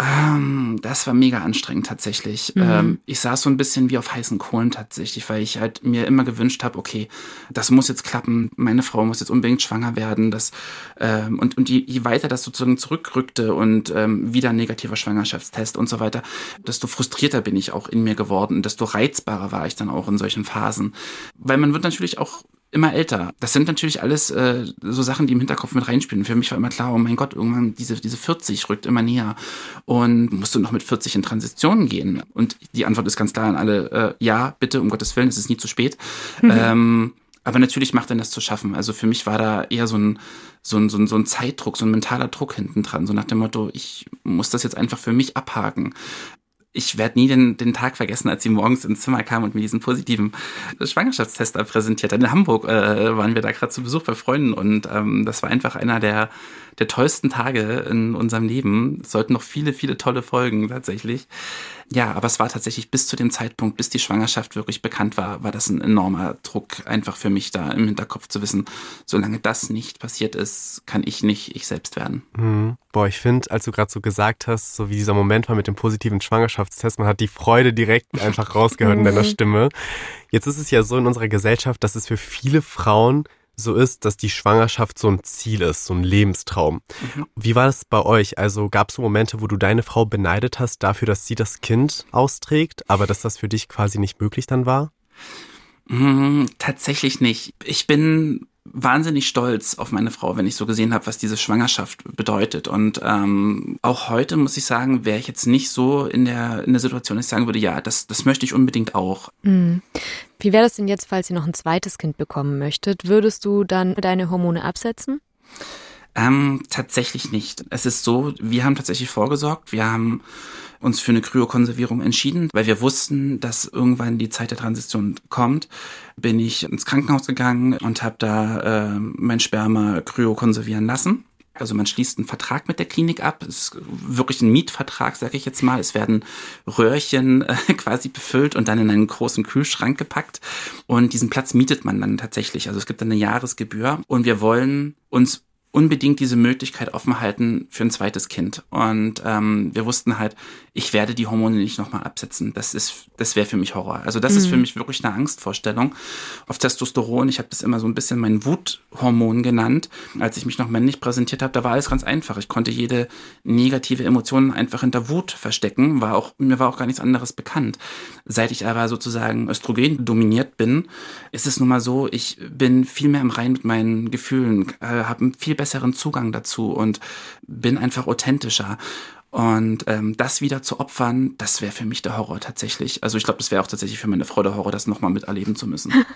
Ähm, das war mega anstrengend tatsächlich. Mhm. Ähm, ich saß so ein bisschen wie auf heißen Kohlen tatsächlich, weil ich halt mir immer gewünscht habe, okay, das muss jetzt klappen, meine Frau muss jetzt unbedingt schwanger werden. Das, ähm, und und je, je weiter das sozusagen zurückrückte und ähm, wieder ein negativer Schwangerschaftstest und so weiter, desto frustrierter bin ich auch in mir geworden, desto reizbarer war ich dann auch in solchen Phasen. Weil man wird natürlich auch immer älter. Das sind natürlich alles äh, so Sachen, die im Hinterkopf mit reinspielen. Für mich war immer klar, oh mein Gott, irgendwann diese, diese 40 rückt immer näher. Und musst du noch mit 40 in Transition gehen? Und die Antwort ist ganz klar an alle, äh, ja, bitte, um Gottes Willen, es ist nie zu spät. Mhm. Ähm, aber natürlich macht dann das zu schaffen. Also für mich war da eher so ein, so ein, so ein, so ein Zeitdruck, so ein mentaler Druck hinten dran. So nach dem Motto, ich muss das jetzt einfach für mich abhaken ich werde nie den, den Tag vergessen, als sie morgens ins Zimmer kam und mir diesen positiven Schwangerschaftstest präsentiert hat. In Hamburg äh, waren wir da gerade zu Besuch bei Freunden und ähm, das war einfach einer der, der tollsten Tage in unserem Leben. Es sollten noch viele, viele tolle Folgen tatsächlich. Ja, aber es war tatsächlich bis zu dem Zeitpunkt, bis die Schwangerschaft wirklich bekannt war, war das ein enormer Druck, einfach für mich da im Hinterkopf zu wissen, solange das nicht passiert ist, kann ich nicht ich selbst werden. Mhm. Boah, ich finde, als du gerade so gesagt hast, so wie dieser Moment war mit dem positiven Schwangerschaftstest, man hat die Freude direkt einfach rausgehört in deiner Stimme. Jetzt ist es ja so in unserer Gesellschaft, dass es für viele Frauen so ist, dass die Schwangerschaft so ein Ziel ist, so ein Lebenstraum. Mhm. Wie war das bei euch? Also gab es so Momente, wo du deine Frau beneidet hast dafür, dass sie das Kind austrägt, aber dass das für dich quasi nicht möglich dann war? Mhm, tatsächlich nicht. Ich bin wahnsinnig stolz auf meine Frau, wenn ich so gesehen habe, was diese Schwangerschaft bedeutet. Und ähm, auch heute muss ich sagen, wäre ich jetzt nicht so in der, in der Situation, dass ich sagen würde, ja, das, das möchte ich unbedingt auch. Mhm. Wie wäre das denn jetzt, falls ihr noch ein zweites Kind bekommen möchtet? Würdest du dann deine Hormone absetzen? Ähm, tatsächlich nicht. Es ist so, wir haben tatsächlich vorgesorgt. Wir haben uns für eine Kryokonservierung entschieden, weil wir wussten, dass irgendwann die Zeit der Transition kommt. Bin ich ins Krankenhaus gegangen und habe da äh, mein Sperma kryokonservieren lassen. Also man schließt einen Vertrag mit der Klinik ab. Es ist wirklich ein Mietvertrag, sage ich jetzt mal. Es werden Röhrchen äh, quasi befüllt und dann in einen großen Kühlschrank gepackt. Und diesen Platz mietet man dann tatsächlich. Also es gibt dann eine Jahresgebühr. Und wir wollen uns unbedingt diese Möglichkeit offen halten für ein zweites Kind. Und ähm, wir wussten halt, ich werde die Hormone nicht nochmal absetzen. Das ist, das wäre für mich Horror. Also das mhm. ist für mhm. mich wirklich eine Angstvorstellung. Auf Testosteron, ich habe das immer so ein bisschen mein Wuthormon genannt. Als ich mich noch männlich präsentiert habe, da war alles ganz einfach. Ich konnte jede negative Emotion einfach hinter Wut verstecken. War auch, mir war auch gar nichts anderes bekannt. Seit ich aber sozusagen Östrogen dominiert bin, ist es nun mal so, ich bin viel mehr im Rein mit meinen Gefühlen, äh, habe viel besseren Zugang dazu und bin einfach authentischer. Und ähm, das wieder zu opfern, das wäre für mich der Horror tatsächlich. Also ich glaube, das wäre auch tatsächlich für meine Frau der Horror, das nochmal miterleben zu müssen.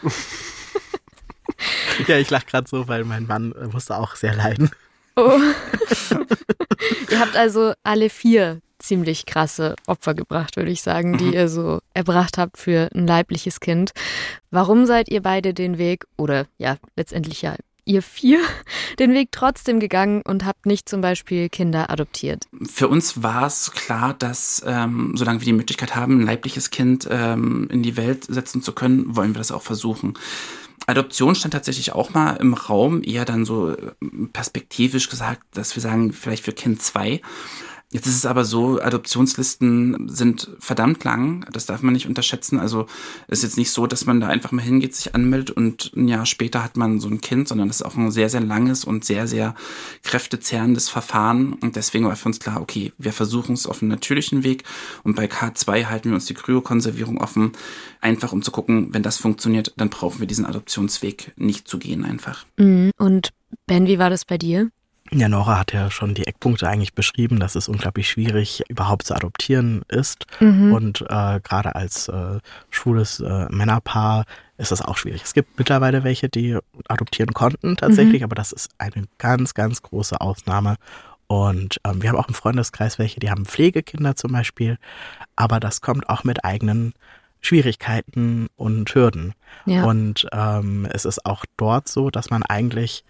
ja, ich lache gerade so, weil mein Mann äh, musste auch sehr leiden. Oh. ihr habt also alle vier ziemlich krasse Opfer gebracht, würde ich sagen, die mhm. ihr so erbracht habt für ein leibliches Kind. Warum seid ihr beide den Weg oder ja, letztendlich ja ihr vier den Weg trotzdem gegangen und habt nicht zum Beispiel Kinder adoptiert? Für uns war es klar, dass ähm, solange wir die Möglichkeit haben, ein leibliches Kind ähm, in die Welt setzen zu können, wollen wir das auch versuchen. Adoption stand tatsächlich auch mal im Raum, eher dann so äh, perspektivisch gesagt, dass wir sagen, vielleicht für Kind zwei Jetzt ist es aber so, Adoptionslisten sind verdammt lang. Das darf man nicht unterschätzen. Also es ist jetzt nicht so, dass man da einfach mal hingeht, sich anmeldet und ein Jahr später hat man so ein Kind, sondern es ist auch ein sehr, sehr langes und sehr, sehr kräftezehrendes Verfahren. Und deswegen war für uns klar, okay, wir versuchen es auf einem natürlichen Weg. Und bei K2 halten wir uns die Kryokonservierung offen, einfach um zu gucken, wenn das funktioniert, dann brauchen wir diesen Adoptionsweg nicht zu gehen einfach. Mhm. Und Ben, wie war das bei dir? Ja, Nora hat ja schon die Eckpunkte eigentlich beschrieben, dass es unglaublich schwierig überhaupt zu adoptieren ist. Mhm. Und äh, gerade als äh, schwules äh, Männerpaar ist das auch schwierig. Es gibt mittlerweile welche, die adoptieren konnten tatsächlich, mhm. aber das ist eine ganz, ganz große Ausnahme. Und ähm, wir haben auch im Freundeskreis welche, die haben Pflegekinder zum Beispiel, aber das kommt auch mit eigenen Schwierigkeiten und Hürden. Ja. Und ähm, es ist auch dort so, dass man eigentlich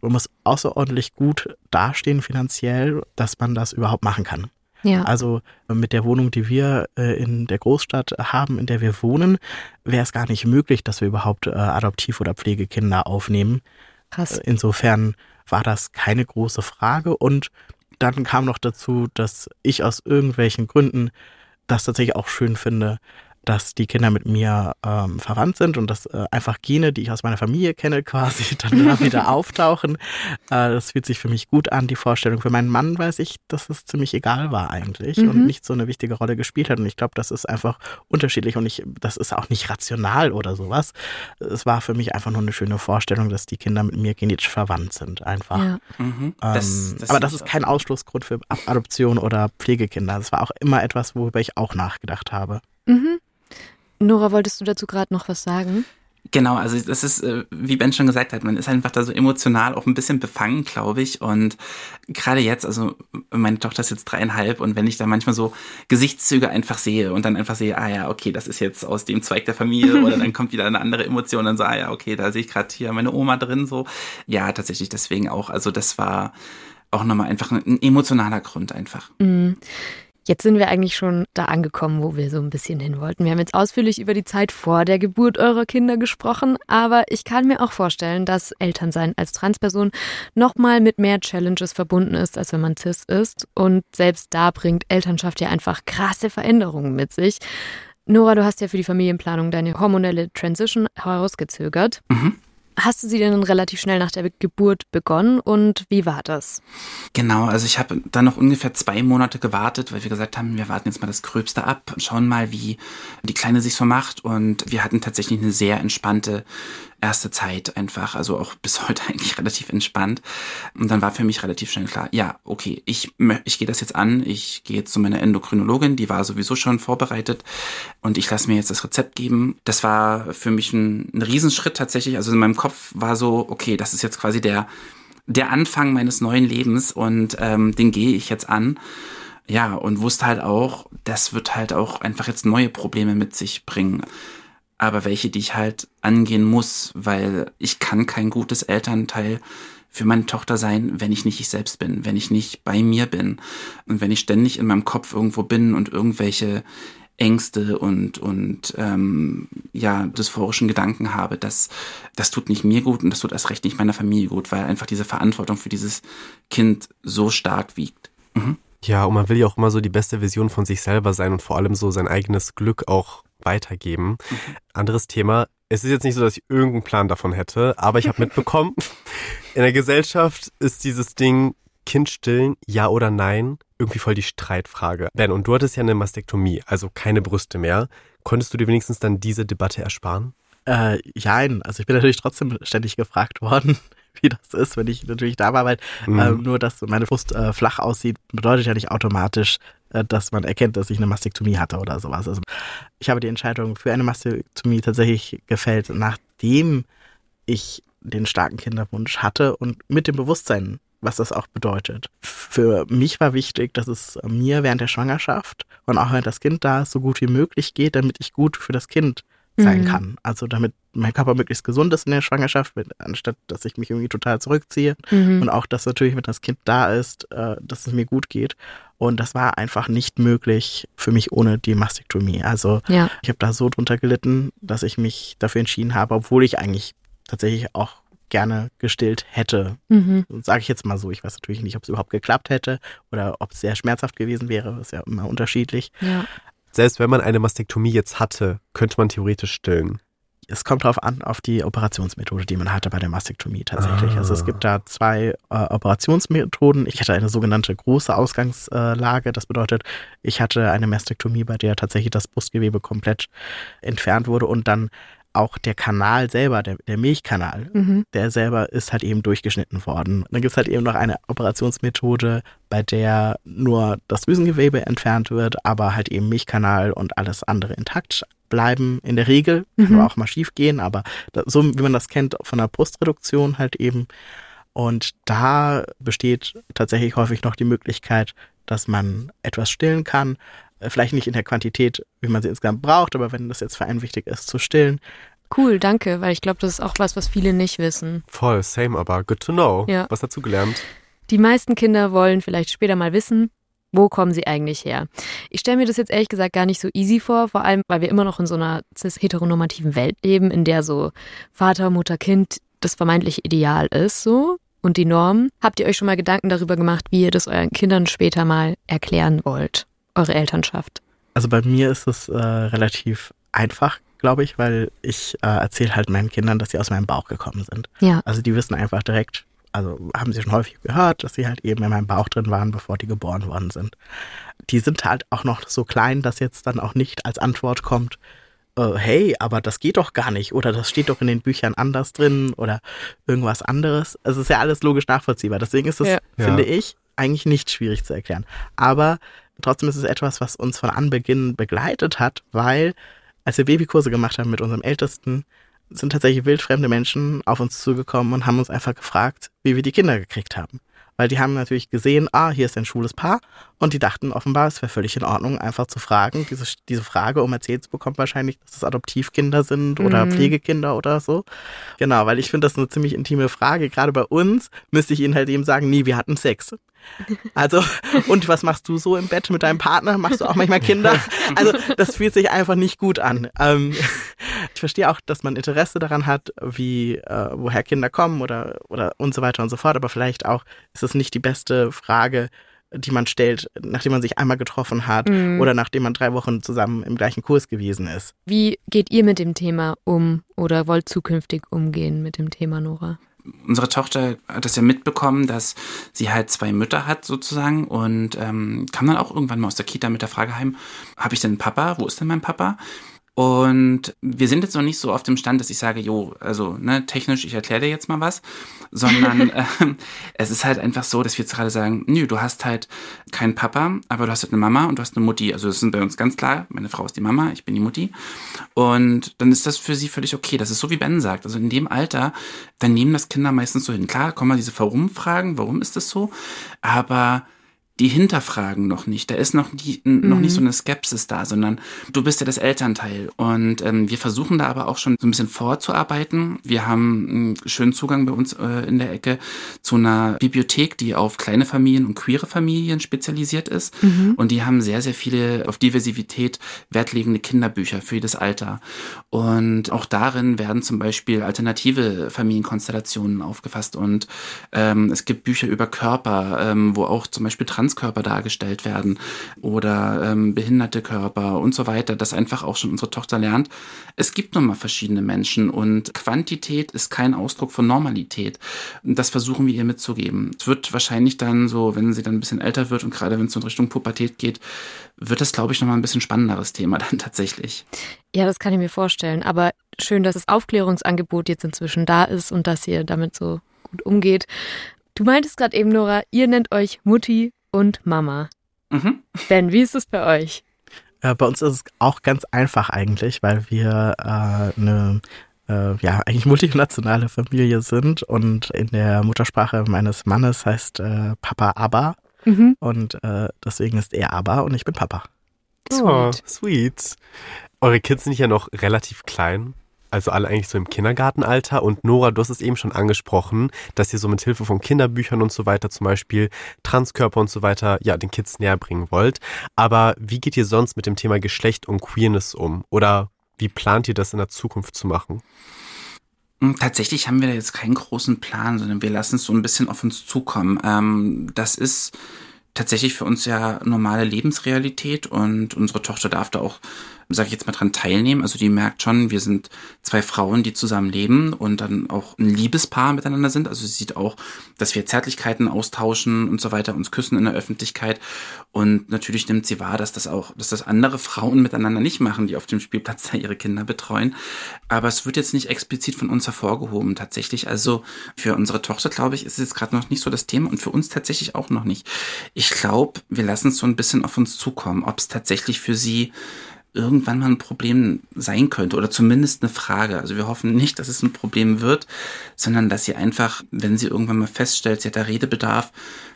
man muss außerordentlich gut dastehen finanziell, dass man das überhaupt machen kann. Ja. Also äh, mit der Wohnung, die wir äh, in der Großstadt haben, in der wir wohnen, wäre es gar nicht möglich, dass wir überhaupt äh, Adoptiv- oder Pflegekinder aufnehmen. Krass. Insofern war das keine große Frage. Und dann kam noch dazu, dass ich aus irgendwelchen Gründen das tatsächlich auch schön finde, dass die Kinder mit mir ähm, verwandt sind und dass äh, einfach Gene, die ich aus meiner Familie kenne, quasi dann da wieder auftauchen. Äh, das fühlt sich für mich gut an, die Vorstellung. Für meinen Mann weiß ich, dass es ziemlich egal war eigentlich mhm. und nicht so eine wichtige Rolle gespielt hat. Und ich glaube, das ist einfach unterschiedlich und ich, das ist auch nicht rational oder sowas. Es war für mich einfach nur eine schöne Vorstellung, dass die Kinder mit mir genetisch verwandt sind, einfach. Ja. Mhm. Ähm, das, das aber das ist kein Ausschlussgrund für Adoption oder Pflegekinder. Das war auch immer etwas, worüber ich auch nachgedacht habe. Mhm. Nora, wolltest du dazu gerade noch was sagen? Genau, also das ist, äh, wie Ben schon gesagt hat, man ist einfach da so emotional auch ein bisschen befangen, glaube ich. Und gerade jetzt, also meine Tochter ist jetzt dreieinhalb und wenn ich da manchmal so Gesichtszüge einfach sehe und dann einfach sehe, ah ja, okay, das ist jetzt aus dem Zweig der Familie oder dann kommt wieder eine andere Emotion, dann so, ah ja, okay, da sehe ich gerade hier meine Oma drin, so. Ja, tatsächlich deswegen auch. Also das war auch nochmal einfach ein emotionaler Grund einfach. Mhm. Jetzt sind wir eigentlich schon da angekommen, wo wir so ein bisschen hin wollten. Wir haben jetzt ausführlich über die Zeit vor der Geburt eurer Kinder gesprochen, aber ich kann mir auch vorstellen, dass Elternsein als Transperson nochmal mit mehr Challenges verbunden ist, als wenn man cis ist. Und selbst da bringt Elternschaft ja einfach krasse Veränderungen mit sich. Nora, du hast ja für die Familienplanung deine hormonelle Transition herausgezögert. Mhm. Hast du sie denn relativ schnell nach der Geburt begonnen und wie war das? Genau, also ich habe dann noch ungefähr zwei Monate gewartet, weil wir gesagt haben, wir warten jetzt mal das Gröbste ab, schauen mal, wie die Kleine sich so macht und wir hatten tatsächlich eine sehr entspannte erste Zeit einfach, also auch bis heute eigentlich relativ entspannt. Und dann war für mich relativ schnell klar, ja, okay, ich, ich gehe das jetzt an, ich gehe jetzt zu meiner Endokrinologin, die war sowieso schon vorbereitet und ich lasse mir jetzt das Rezept geben. Das war für mich ein, ein Riesenschritt tatsächlich. Also in meinem Kopf war so, okay, das ist jetzt quasi der, der Anfang meines neuen Lebens und ähm, den gehe ich jetzt an. Ja, und wusste halt auch, das wird halt auch einfach jetzt neue Probleme mit sich bringen aber welche, die ich halt angehen muss, weil ich kann kein gutes Elternteil für meine Tochter sein, wenn ich nicht ich selbst bin, wenn ich nicht bei mir bin und wenn ich ständig in meinem Kopf irgendwo bin und irgendwelche Ängste und und ähm, ja dysphorischen Gedanken habe, das das tut nicht mir gut und das tut erst recht nicht meiner Familie gut, weil einfach diese Verantwortung für dieses Kind so stark wiegt. Mhm. Ja, und man will ja auch immer so die beste Version von sich selber sein und vor allem so sein eigenes Glück auch weitergeben. Mhm. Anderes Thema. Es ist jetzt nicht so, dass ich irgendeinen Plan davon hätte, aber ich habe mitbekommen, in der Gesellschaft ist dieses Ding Kind stillen, ja oder nein, irgendwie voll die Streitfrage. Ben, und du hattest ja eine Mastektomie, also keine Brüste mehr. Konntest du dir wenigstens dann diese Debatte ersparen? Äh, jein. Also ich bin natürlich trotzdem ständig gefragt worden, wie das ist, wenn ich natürlich da war, weil mhm. äh, nur, dass meine Brust äh, flach aussieht, bedeutet ja nicht automatisch, dass man erkennt, dass ich eine Mastektomie hatte oder sowas. Also ich habe die Entscheidung für eine Mastektomie tatsächlich gefällt, nachdem ich den starken Kinderwunsch hatte und mit dem Bewusstsein, was das auch bedeutet. Für mich war wichtig, dass es mir während der Schwangerschaft und auch wenn das Kind da ist, so gut wie möglich geht, damit ich gut für das Kind sein mhm. kann. Also damit mein Körper möglichst gesund ist in der Schwangerschaft, anstatt dass ich mich irgendwie total zurückziehe. Mhm. Und auch, dass natürlich, wenn das Kind da ist, äh, dass es mir gut geht. Und das war einfach nicht möglich für mich ohne die Mastektomie. Also ja. ich habe da so drunter gelitten, dass ich mich dafür entschieden habe, obwohl ich eigentlich tatsächlich auch gerne gestillt hätte. Mhm. Sage ich jetzt mal so. Ich weiß natürlich nicht, ob es überhaupt geklappt hätte oder ob es sehr schmerzhaft gewesen wäre. Das ist ja immer unterschiedlich. Ja. Selbst wenn man eine Mastektomie jetzt hatte, könnte man theoretisch stillen es kommt darauf an, auf die Operationsmethode, die man hatte bei der Mastektomie tatsächlich. Ah. Also es gibt da zwei äh, Operationsmethoden. Ich hatte eine sogenannte große Ausgangslage. Das bedeutet, ich hatte eine Mastektomie, bei der tatsächlich das Brustgewebe komplett entfernt wurde und dann auch der Kanal selber, der, der Milchkanal, mhm. der selber ist halt eben durchgeschnitten worden. Dann gibt es halt eben noch eine Operationsmethode, bei der nur das Drüsengewebe entfernt wird, aber halt eben Milchkanal und alles andere intakt bleiben in der Regel, kann mhm. auch mal schief gehen, aber da, so wie man das kennt von der Brustreduktion halt eben. Und da besteht tatsächlich häufig noch die Möglichkeit, dass man etwas stillen kann. Äh, vielleicht nicht in der Quantität, wie man sie insgesamt braucht, aber wenn das jetzt für einen wichtig ist, zu stillen. Cool, danke, weil ich glaube, das ist auch was, was viele nicht wissen. Voll, same, aber good to know. Ja. Was dazu gelernt? Die meisten Kinder wollen vielleicht später mal wissen, wo kommen sie eigentlich her? Ich stelle mir das jetzt ehrlich gesagt gar nicht so easy vor, vor allem, weil wir immer noch in so einer cis-heteronormativen Welt leben, in der so Vater, Mutter, Kind das vermeintliche Ideal ist, so und die Norm. Habt ihr euch schon mal Gedanken darüber gemacht, wie ihr das euren Kindern später mal erklären wollt, eure Elternschaft? Also bei mir ist es äh, relativ einfach, glaube ich, weil ich äh, erzähle halt meinen Kindern, dass sie aus meinem Bauch gekommen sind. Ja. Also die wissen einfach direkt, also haben sie schon häufig gehört, dass sie halt eben in meinem Bauch drin waren, bevor die geboren worden sind. Die sind halt auch noch so klein, dass jetzt dann auch nicht als Antwort kommt, äh, hey, aber das geht doch gar nicht oder das steht doch in den Büchern anders drin oder irgendwas anderes. Es ist ja alles logisch nachvollziehbar. Deswegen ist es, ja. finde ja. ich, eigentlich nicht schwierig zu erklären. Aber trotzdem ist es etwas, was uns von Anbeginn begleitet hat, weil als wir Babykurse gemacht haben mit unserem Ältesten, sind tatsächlich wildfremde Menschen auf uns zugekommen und haben uns einfach gefragt, wie wir die Kinder gekriegt haben. Weil die haben natürlich gesehen, ah, hier ist ein schwules Paar und die dachten offenbar, es wäre völlig in Ordnung, einfach zu fragen. Diese, diese Frage, um erzählt zu bekommen, wahrscheinlich, dass es Adoptivkinder sind oder mhm. Pflegekinder oder so. Genau, weil ich finde das eine ziemlich intime Frage. Gerade bei uns müsste ich ihnen halt eben sagen, nie, wir hatten Sex. Also, und was machst du so im Bett mit deinem Partner? Machst du auch manchmal Kinder? Also, das fühlt sich einfach nicht gut an. Ähm, ich verstehe auch, dass man Interesse daran hat, wie, äh, woher Kinder kommen oder, oder und so weiter und so fort, aber vielleicht auch ist es nicht die beste Frage, die man stellt, nachdem man sich einmal getroffen hat mhm. oder nachdem man drei Wochen zusammen im gleichen Kurs gewesen ist. Wie geht ihr mit dem Thema um oder wollt zukünftig umgehen mit dem Thema, Nora? unsere Tochter hat das ja mitbekommen, dass sie halt zwei Mütter hat sozusagen und ähm, kam dann auch irgendwann mal aus der Kita mit der Frage heim, habe ich denn einen Papa? Wo ist denn mein Papa? Und wir sind jetzt noch nicht so auf dem Stand, dass ich sage, jo, also ne, technisch, ich erkläre dir jetzt mal was, sondern äh, es ist halt einfach so, dass wir jetzt gerade sagen, nö, du hast halt keinen Papa, aber du hast halt eine Mama und du hast eine Mutti. Also das sind bei uns ganz klar, meine Frau ist die Mama, ich bin die Mutti. Und dann ist das für sie völlig okay. Das ist so, wie Ben sagt. Also in dem Alter, dann nehmen das Kinder meistens so hin. Klar, kommen mal diese Warum-Fragen, warum ist das so? Aber die hinterfragen noch nicht. Da ist noch, die, mhm. noch nicht so mhm. eine Skepsis da, sondern du bist ja das Elternteil. Und ähm, wir versuchen da aber auch schon so ein bisschen vorzuarbeiten. Wir haben einen schönen Zugang bei uns äh, in der Ecke zu einer Bibliothek, die auf kleine Familien und queere Familien spezialisiert ist. Mhm. Und die haben sehr, sehr viele auf Diversität wertlegende Kinderbücher für jedes Alter. Und auch darin werden zum Beispiel alternative Familienkonstellationen aufgefasst. Und ähm, es gibt Bücher über Körper, ähm, wo auch zum Beispiel Trans Transkörper dargestellt werden oder ähm, behinderte Körper und so weiter, dass einfach auch schon unsere Tochter lernt, es gibt nun mal verschiedene Menschen und Quantität ist kein Ausdruck von Normalität. Das versuchen wir ihr mitzugeben. Es wird wahrscheinlich dann so, wenn sie dann ein bisschen älter wird und gerade wenn es in Richtung Pubertät geht, wird das, glaube ich, nochmal ein bisschen spannenderes Thema dann tatsächlich. Ja, das kann ich mir vorstellen. Aber schön, dass das Aufklärungsangebot jetzt inzwischen da ist und dass ihr damit so gut umgeht. Du meintest gerade eben, Nora, ihr nennt euch Mutti und Mama. Mhm. Ben, wie ist es bei euch? Äh, bei uns ist es auch ganz einfach eigentlich, weil wir äh, eine äh, ja, eigentlich multinationale Familie sind und in der Muttersprache meines Mannes heißt äh, Papa Abba mhm. und äh, deswegen ist er Abba und ich bin Papa. Sweet. Oh, sweet. Eure Kids sind ja noch relativ klein also alle eigentlich so im Kindergartenalter. Und Nora, du hast es eben schon angesprochen, dass ihr so mit Hilfe von Kinderbüchern und so weiter zum Beispiel Transkörper und so weiter ja den Kids näher bringen wollt. Aber wie geht ihr sonst mit dem Thema Geschlecht und Queerness um? Oder wie plant ihr das in der Zukunft zu machen? Hm, tatsächlich haben wir da jetzt keinen großen Plan, sondern wir lassen es so ein bisschen auf uns zukommen. Ähm, das ist tatsächlich für uns ja normale Lebensrealität und unsere Tochter darf da auch sage ich jetzt mal, dran teilnehmen. Also die merkt schon, wir sind zwei Frauen, die zusammen leben und dann auch ein Liebespaar miteinander sind. Also sie sieht auch, dass wir Zärtlichkeiten austauschen und so weiter, uns küssen in der Öffentlichkeit. Und natürlich nimmt sie wahr, dass das auch, dass das andere Frauen miteinander nicht machen, die auf dem Spielplatz da ihre Kinder betreuen. Aber es wird jetzt nicht explizit von uns hervorgehoben, tatsächlich. Also für unsere Tochter, glaube ich, ist es jetzt gerade noch nicht so das Thema und für uns tatsächlich auch noch nicht. Ich glaube, wir lassen es so ein bisschen auf uns zukommen, ob es tatsächlich für sie irgendwann mal ein Problem sein könnte oder zumindest eine Frage. Also wir hoffen nicht, dass es ein Problem wird, sondern dass sie einfach, wenn sie irgendwann mal feststellt, sie hat da Redebedarf,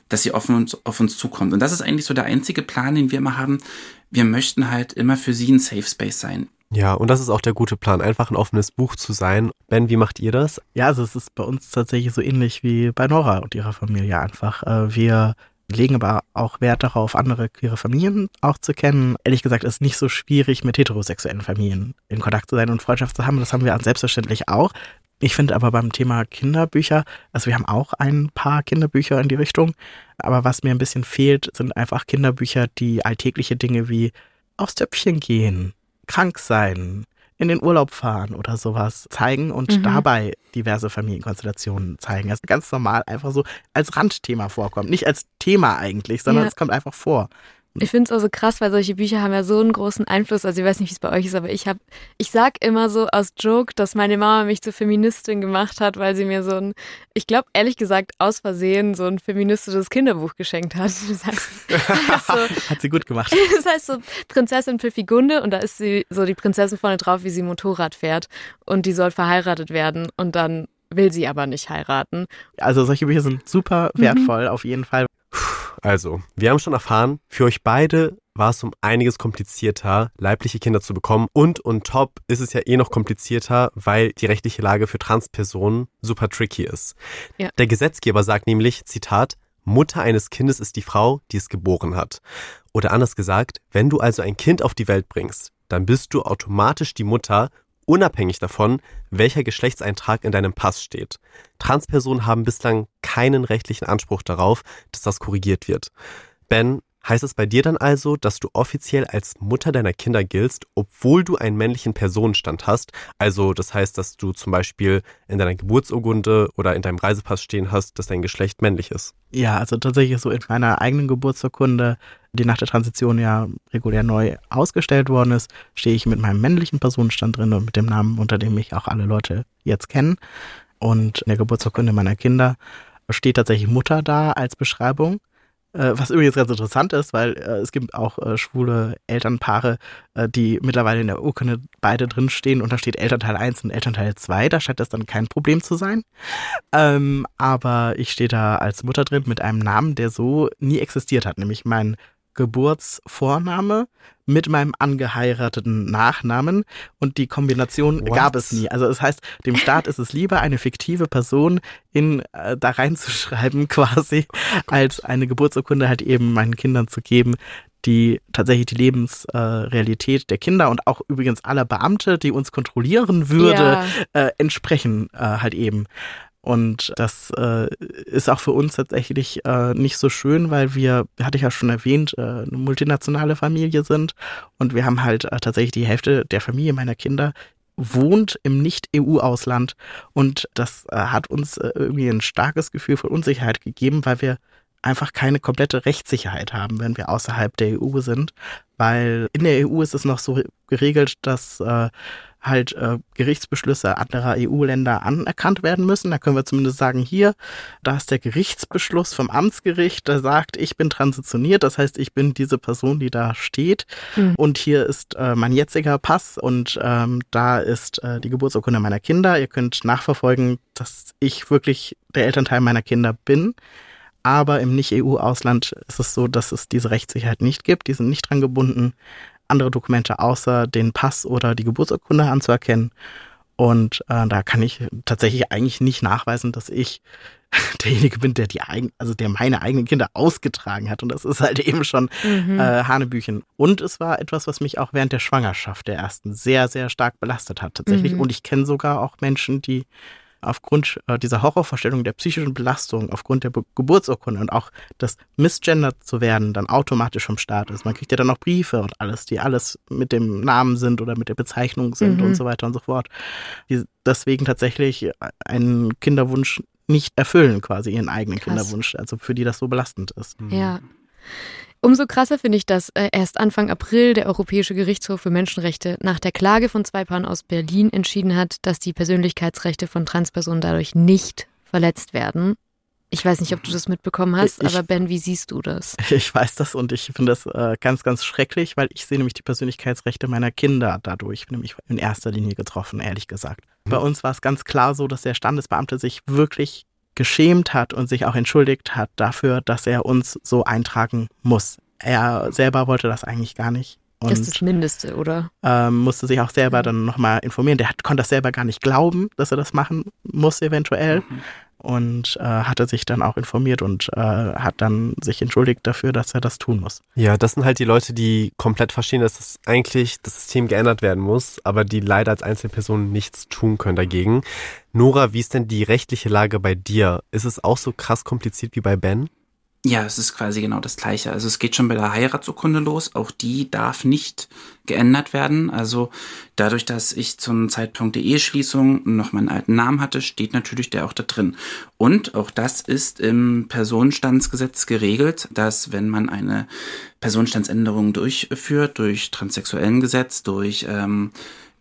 dass sie auf uns, auf uns zukommt. Und das ist eigentlich so der einzige Plan, den wir immer haben. Wir möchten halt immer für sie ein Safe Space sein. Ja, und das ist auch der gute Plan, einfach ein offenes Buch zu sein. Ben, wie macht ihr das? Ja, also es ist bei uns tatsächlich so ähnlich wie bei Nora und ihrer Familie einfach. Äh, wir legen aber auch Wert darauf, andere queere Familien auch zu kennen. Ehrlich gesagt ist nicht so schwierig, mit heterosexuellen Familien in Kontakt zu sein und Freundschaft zu haben. Das haben wir selbstverständlich auch. Ich finde aber beim Thema Kinderbücher, also wir haben auch ein paar Kinderbücher in die Richtung, aber was mir ein bisschen fehlt, sind einfach Kinderbücher, die alltägliche Dinge wie aufs Töpfchen gehen, krank sein, in den Urlaub fahren oder sowas zeigen und mhm. dabei diverse Familienkonstellationen zeigen. Also ganz normal einfach so als Randthema vorkommt. Nicht als Thema eigentlich, sondern ja. es kommt einfach vor. Ich finde es also krass, weil solche Bücher haben ja so einen großen Einfluss. Also ich weiß nicht, wie es bei euch ist, aber ich habe, ich sag immer so aus Joke, dass meine Mama mich zur Feministin gemacht hat, weil sie mir so ein, ich glaube ehrlich gesagt aus Versehen so ein feministisches Kinderbuch geschenkt hat. Das heißt, also, hat sie gut gemacht. Das heißt so Prinzessin Pfiffigunde und da ist sie so die Prinzessin vorne drauf, wie sie Motorrad fährt und die soll verheiratet werden und dann will sie aber nicht heiraten. Also solche Bücher sind super wertvoll mhm. auf jeden Fall. Also, wir haben schon erfahren, für euch beide war es um einiges komplizierter, leibliche Kinder zu bekommen. Und on top ist es ja eh noch komplizierter, weil die rechtliche Lage für Transpersonen super tricky ist. Ja. Der Gesetzgeber sagt nämlich, Zitat, Mutter eines Kindes ist die Frau, die es geboren hat. Oder anders gesagt, wenn du also ein Kind auf die Welt bringst, dann bist du automatisch die Mutter unabhängig davon, welcher Geschlechtseintrag in deinem Pass steht. Transpersonen haben bislang keinen rechtlichen Anspruch darauf, dass das korrigiert wird. Ben, heißt es bei dir dann also, dass du offiziell als Mutter deiner Kinder giltst, obwohl du einen männlichen Personenstand hast? Also das heißt, dass du zum Beispiel in deiner Geburtsurkunde oder in deinem Reisepass stehen hast, dass dein Geschlecht männlich ist? Ja, also tatsächlich so in meiner eigenen Geburtsurkunde die nach der Transition ja regulär neu ausgestellt worden ist, stehe ich mit meinem männlichen Personenstand drin und mit dem Namen, unter dem mich auch alle Leute jetzt kennen. Und in der Geburtsurkunde meiner Kinder steht tatsächlich Mutter da als Beschreibung. Äh, was übrigens ganz interessant ist, weil äh, es gibt auch äh, schwule Elternpaare, äh, die mittlerweile in der Urkunde beide drinstehen und da steht Elternteil 1 und Elternteil 2. Da scheint das dann kein Problem zu sein. Ähm, aber ich stehe da als Mutter drin mit einem Namen, der so nie existiert hat, nämlich mein Geburtsvorname mit meinem angeheirateten Nachnamen und die Kombination What? gab es nie. Also es das heißt, dem Staat ist es lieber, eine fiktive Person in äh, da reinzuschreiben quasi, als eine Geburtsurkunde halt eben meinen Kindern zu geben, die tatsächlich die Lebensrealität äh, der Kinder und auch übrigens aller Beamte, die uns kontrollieren würde, ja. äh, entsprechen äh, halt eben. Und das äh, ist auch für uns tatsächlich äh, nicht so schön, weil wir, hatte ich ja schon erwähnt, äh, eine multinationale Familie sind. Und wir haben halt äh, tatsächlich die Hälfte der Familie meiner Kinder wohnt im Nicht-EU-Ausland. Und das äh, hat uns äh, irgendwie ein starkes Gefühl von Unsicherheit gegeben, weil wir einfach keine komplette Rechtssicherheit haben, wenn wir außerhalb der EU sind. Weil in der EU ist es noch so geregelt, dass äh, halt äh, Gerichtsbeschlüsse anderer EU-Länder anerkannt werden müssen. Da können wir zumindest sagen, hier, da ist der Gerichtsbeschluss vom Amtsgericht, der sagt, ich bin transitioniert, das heißt, ich bin diese Person, die da steht. Mhm. Und hier ist äh, mein jetziger Pass und ähm, da ist äh, die Geburtsurkunde meiner Kinder. Ihr könnt nachverfolgen, dass ich wirklich der Elternteil meiner Kinder bin. Aber im Nicht-EU-Ausland ist es so, dass es diese Rechtssicherheit nicht gibt. Die sind nicht dran gebunden andere Dokumente außer den Pass oder die Geburtsurkunde anzuerkennen. Und äh, da kann ich tatsächlich eigentlich nicht nachweisen, dass ich derjenige bin, der die eigen, also der meine eigenen Kinder ausgetragen hat. Und das ist halt eben schon mhm. äh, Hanebüchen. Und es war etwas, was mich auch während der Schwangerschaft der ersten sehr, sehr stark belastet hat, tatsächlich. Mhm. Und ich kenne sogar auch Menschen, die aufgrund äh, dieser Horrorvorstellung der psychischen Belastung, aufgrund der Be Geburtsurkunde und auch das misgendert zu werden, dann automatisch vom Staat ist. Man kriegt ja dann auch Briefe und alles, die alles mit dem Namen sind oder mit der Bezeichnung sind mhm. und so weiter und so fort. Die deswegen tatsächlich einen Kinderwunsch nicht erfüllen, quasi ihren eigenen Krass. Kinderwunsch, also für die das so belastend ist. Ja. Umso krasser finde ich, dass äh, erst Anfang April der Europäische Gerichtshof für Menschenrechte nach der Klage von zwei Paaren aus Berlin entschieden hat, dass die Persönlichkeitsrechte von Transpersonen dadurch nicht verletzt werden. Ich weiß nicht, ob du das mitbekommen hast, ich, aber Ben, wie siehst du das? Ich weiß das und ich finde das äh, ganz, ganz schrecklich, weil ich sehe nämlich die Persönlichkeitsrechte meiner Kinder dadurch nämlich in erster Linie getroffen, ehrlich gesagt. Mhm. Bei uns war es ganz klar so, dass der Standesbeamte sich wirklich geschämt hat und sich auch entschuldigt hat dafür, dass er uns so eintragen muss. Er selber wollte das eigentlich gar nicht. Und, das ist das Mindeste, oder? Ähm, musste sich auch selber dann nochmal informieren. Der hat, konnte das selber gar nicht glauben, dass er das machen muss, eventuell. Mhm und äh, hatte sich dann auch informiert und äh, hat dann sich entschuldigt dafür, dass er das tun muss. Ja, das sind halt die Leute, die komplett verstehen, dass das eigentlich das System geändert werden muss, aber die leider als Einzelpersonen nichts tun können dagegen. Nora, wie ist denn die rechtliche Lage bei dir? Ist es auch so krass kompliziert wie bei Ben? Ja, es ist quasi genau das Gleiche. Also es geht schon bei der Heiratsurkunde los. Auch die darf nicht geändert werden. Also dadurch, dass ich zum Zeitpunkt der Eheschließung noch meinen alten Namen hatte, steht natürlich der auch da drin. Und auch das ist im Personenstandsgesetz geregelt, dass wenn man eine Personenstandsänderung durchführt, durch transsexuellen Gesetz, durch ähm,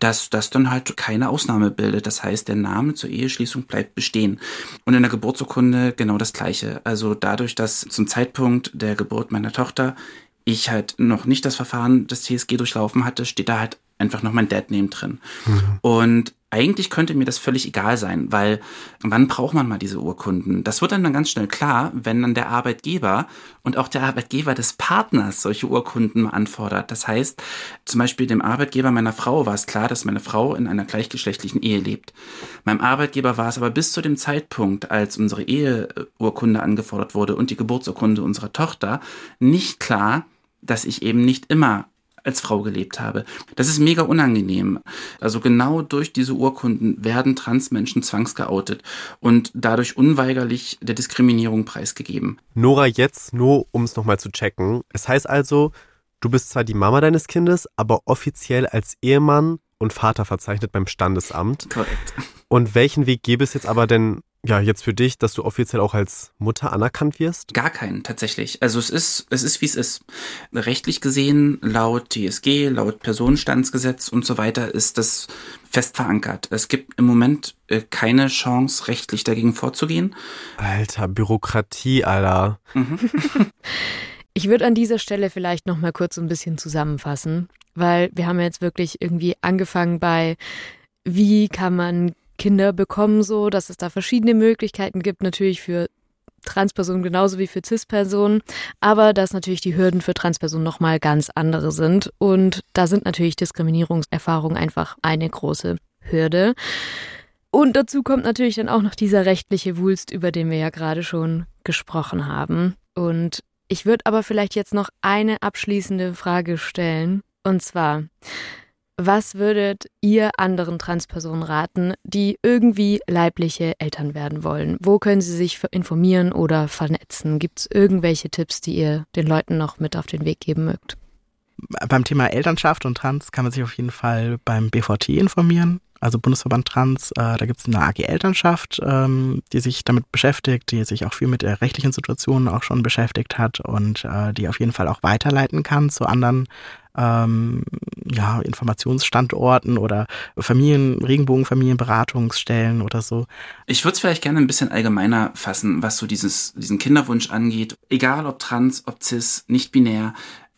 dass das dann halt keine Ausnahme bildet. Das heißt, der Name zur Eheschließung bleibt bestehen. Und in der Geburtsurkunde genau das Gleiche. Also dadurch, dass zum Zeitpunkt der Geburt meiner Tochter ich halt noch nicht das Verfahren des TSG durchlaufen hatte, steht da halt einfach noch mein Dad-Name drin. Mhm. Und eigentlich könnte mir das völlig egal sein, weil wann braucht man mal diese Urkunden? Das wird dann, ganz schnell klar, wenn dann der Arbeitgeber und auch der Arbeitgeber des Partners solche Urkunden anfordert. Das heißt, zum Beispiel dem Arbeitgeber meiner Frau war es klar, dass meine Frau in einer gleichgeschlechtlichen Ehe lebt. Meinem Arbeitgeber war es aber bis zu dem Zeitpunkt, als unsere Eheurkunde angefordert wurde und die Geburtsurkunde unserer Tochter, nicht klar, dass ich eben nicht immer als Frau gelebt habe. Das ist mega unangenehm. Also genau durch diese Urkunden werden Transmenschen zwangsgeoutet und dadurch unweigerlich der Diskriminierung preisgegeben. Nora, jetzt nur, um es nochmal zu checken. Es heißt also, du bist zwar die Mama deines Kindes, aber offiziell als Ehemann und Vater verzeichnet beim Standesamt. Korrekt. Und welchen Weg gäbe es jetzt aber denn ja, jetzt für dich, dass du offiziell auch als Mutter anerkannt wirst? Gar keinen, tatsächlich. Also es ist, es ist, wie es ist. Rechtlich gesehen, laut TSG, laut Personenstandsgesetz und so weiter, ist das fest verankert. Es gibt im Moment äh, keine Chance, rechtlich dagegen vorzugehen. Alter, Bürokratie, Alter. Mhm. Ich würde an dieser Stelle vielleicht noch mal kurz ein bisschen zusammenfassen, weil wir haben jetzt wirklich irgendwie angefangen bei wie kann man Kinder bekommen, so dass es da verschiedene Möglichkeiten gibt, natürlich für Transpersonen genauso wie für Cis-Personen, aber dass natürlich die Hürden für Transpersonen nochmal ganz andere sind. Und da sind natürlich Diskriminierungserfahrungen einfach eine große Hürde. Und dazu kommt natürlich dann auch noch dieser rechtliche Wulst, über den wir ja gerade schon gesprochen haben. Und ich würde aber vielleicht jetzt noch eine abschließende Frage stellen. Und zwar, was würdet ihr anderen Transpersonen raten, die irgendwie leibliche Eltern werden wollen? Wo können sie sich informieren oder vernetzen? Gibt es irgendwelche Tipps, die ihr den Leuten noch mit auf den Weg geben mögt? Beim Thema Elternschaft und Trans kann man sich auf jeden Fall beim BVT informieren also Bundesverband Trans, äh, da gibt es eine AG Elternschaft, ähm, die sich damit beschäftigt, die sich auch viel mit der rechtlichen Situation auch schon beschäftigt hat und äh, die auf jeden Fall auch weiterleiten kann zu anderen ähm, ja, Informationsstandorten oder Familien, Regenbogenfamilienberatungsstellen oder so. Ich würde es vielleicht gerne ein bisschen allgemeiner fassen, was so dieses, diesen Kinderwunsch angeht. Egal ob trans, ob cis, nicht binär,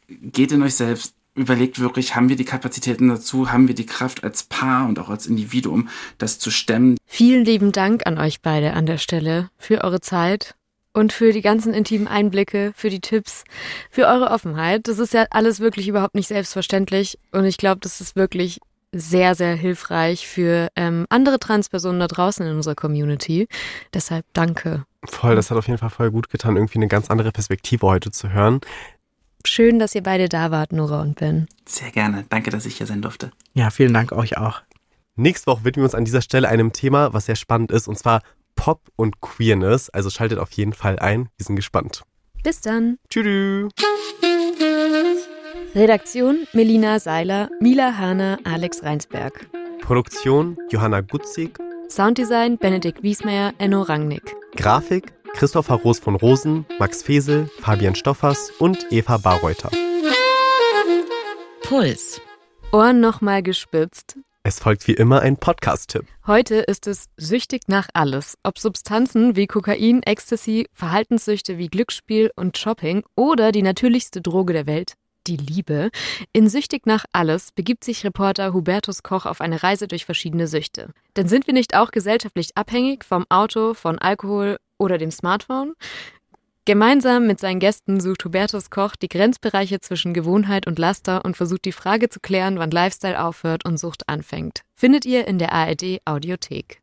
geht in euch selbst, überlegt wirklich, haben wir die Kapazitäten dazu, haben wir die Kraft als Paar und auch als Individuum, das zu stemmen. Vielen lieben Dank an euch beide an der Stelle für eure Zeit und für die ganzen intimen Einblicke, für die Tipps, für eure Offenheit. Das ist ja alles wirklich überhaupt nicht selbstverständlich und ich glaube, das ist wirklich sehr, sehr hilfreich für ähm, andere Transpersonen da draußen in unserer Community. Deshalb danke Voll, das hat auf jeden Fall voll gut getan, irgendwie eine ganz andere Perspektive heute zu hören. Schön, dass ihr beide da wart, Nora und Ben. Sehr gerne. Danke, dass ich hier sein durfte. Ja, vielen Dank euch auch. Nächste Woche widmen wir uns an dieser Stelle einem Thema, was sehr spannend ist, und zwar Pop und Queerness. Also schaltet auf jeden Fall ein. Wir sind gespannt. Bis dann. Tschüss. Redaktion Melina Seiler, Mila Hahner, Alex Reinsberg. Produktion Johanna Gutzig. Sounddesign Benedikt Wiesmeier, Enno Rangnick. Grafik Christopher Roos von Rosen, Max Fesel, Fabian Stoffers und Eva Barreuter. Puls. Ohren nochmal gespitzt. Es folgt wie immer ein Podcast-Tipp. Heute ist es süchtig nach alles. Ob Substanzen wie Kokain, Ecstasy, Verhaltenssüchte wie Glücksspiel und Shopping oder die natürlichste Droge der Welt, die Liebe. In Süchtig nach alles begibt sich Reporter Hubertus Koch auf eine Reise durch verschiedene Süchte. Denn sind wir nicht auch gesellschaftlich abhängig vom Auto, von Alkohol oder dem Smartphone? Gemeinsam mit seinen Gästen sucht Hubertus Koch die Grenzbereiche zwischen Gewohnheit und Laster und versucht die Frage zu klären, wann Lifestyle aufhört und Sucht anfängt. Findet ihr in der ARD Audiothek.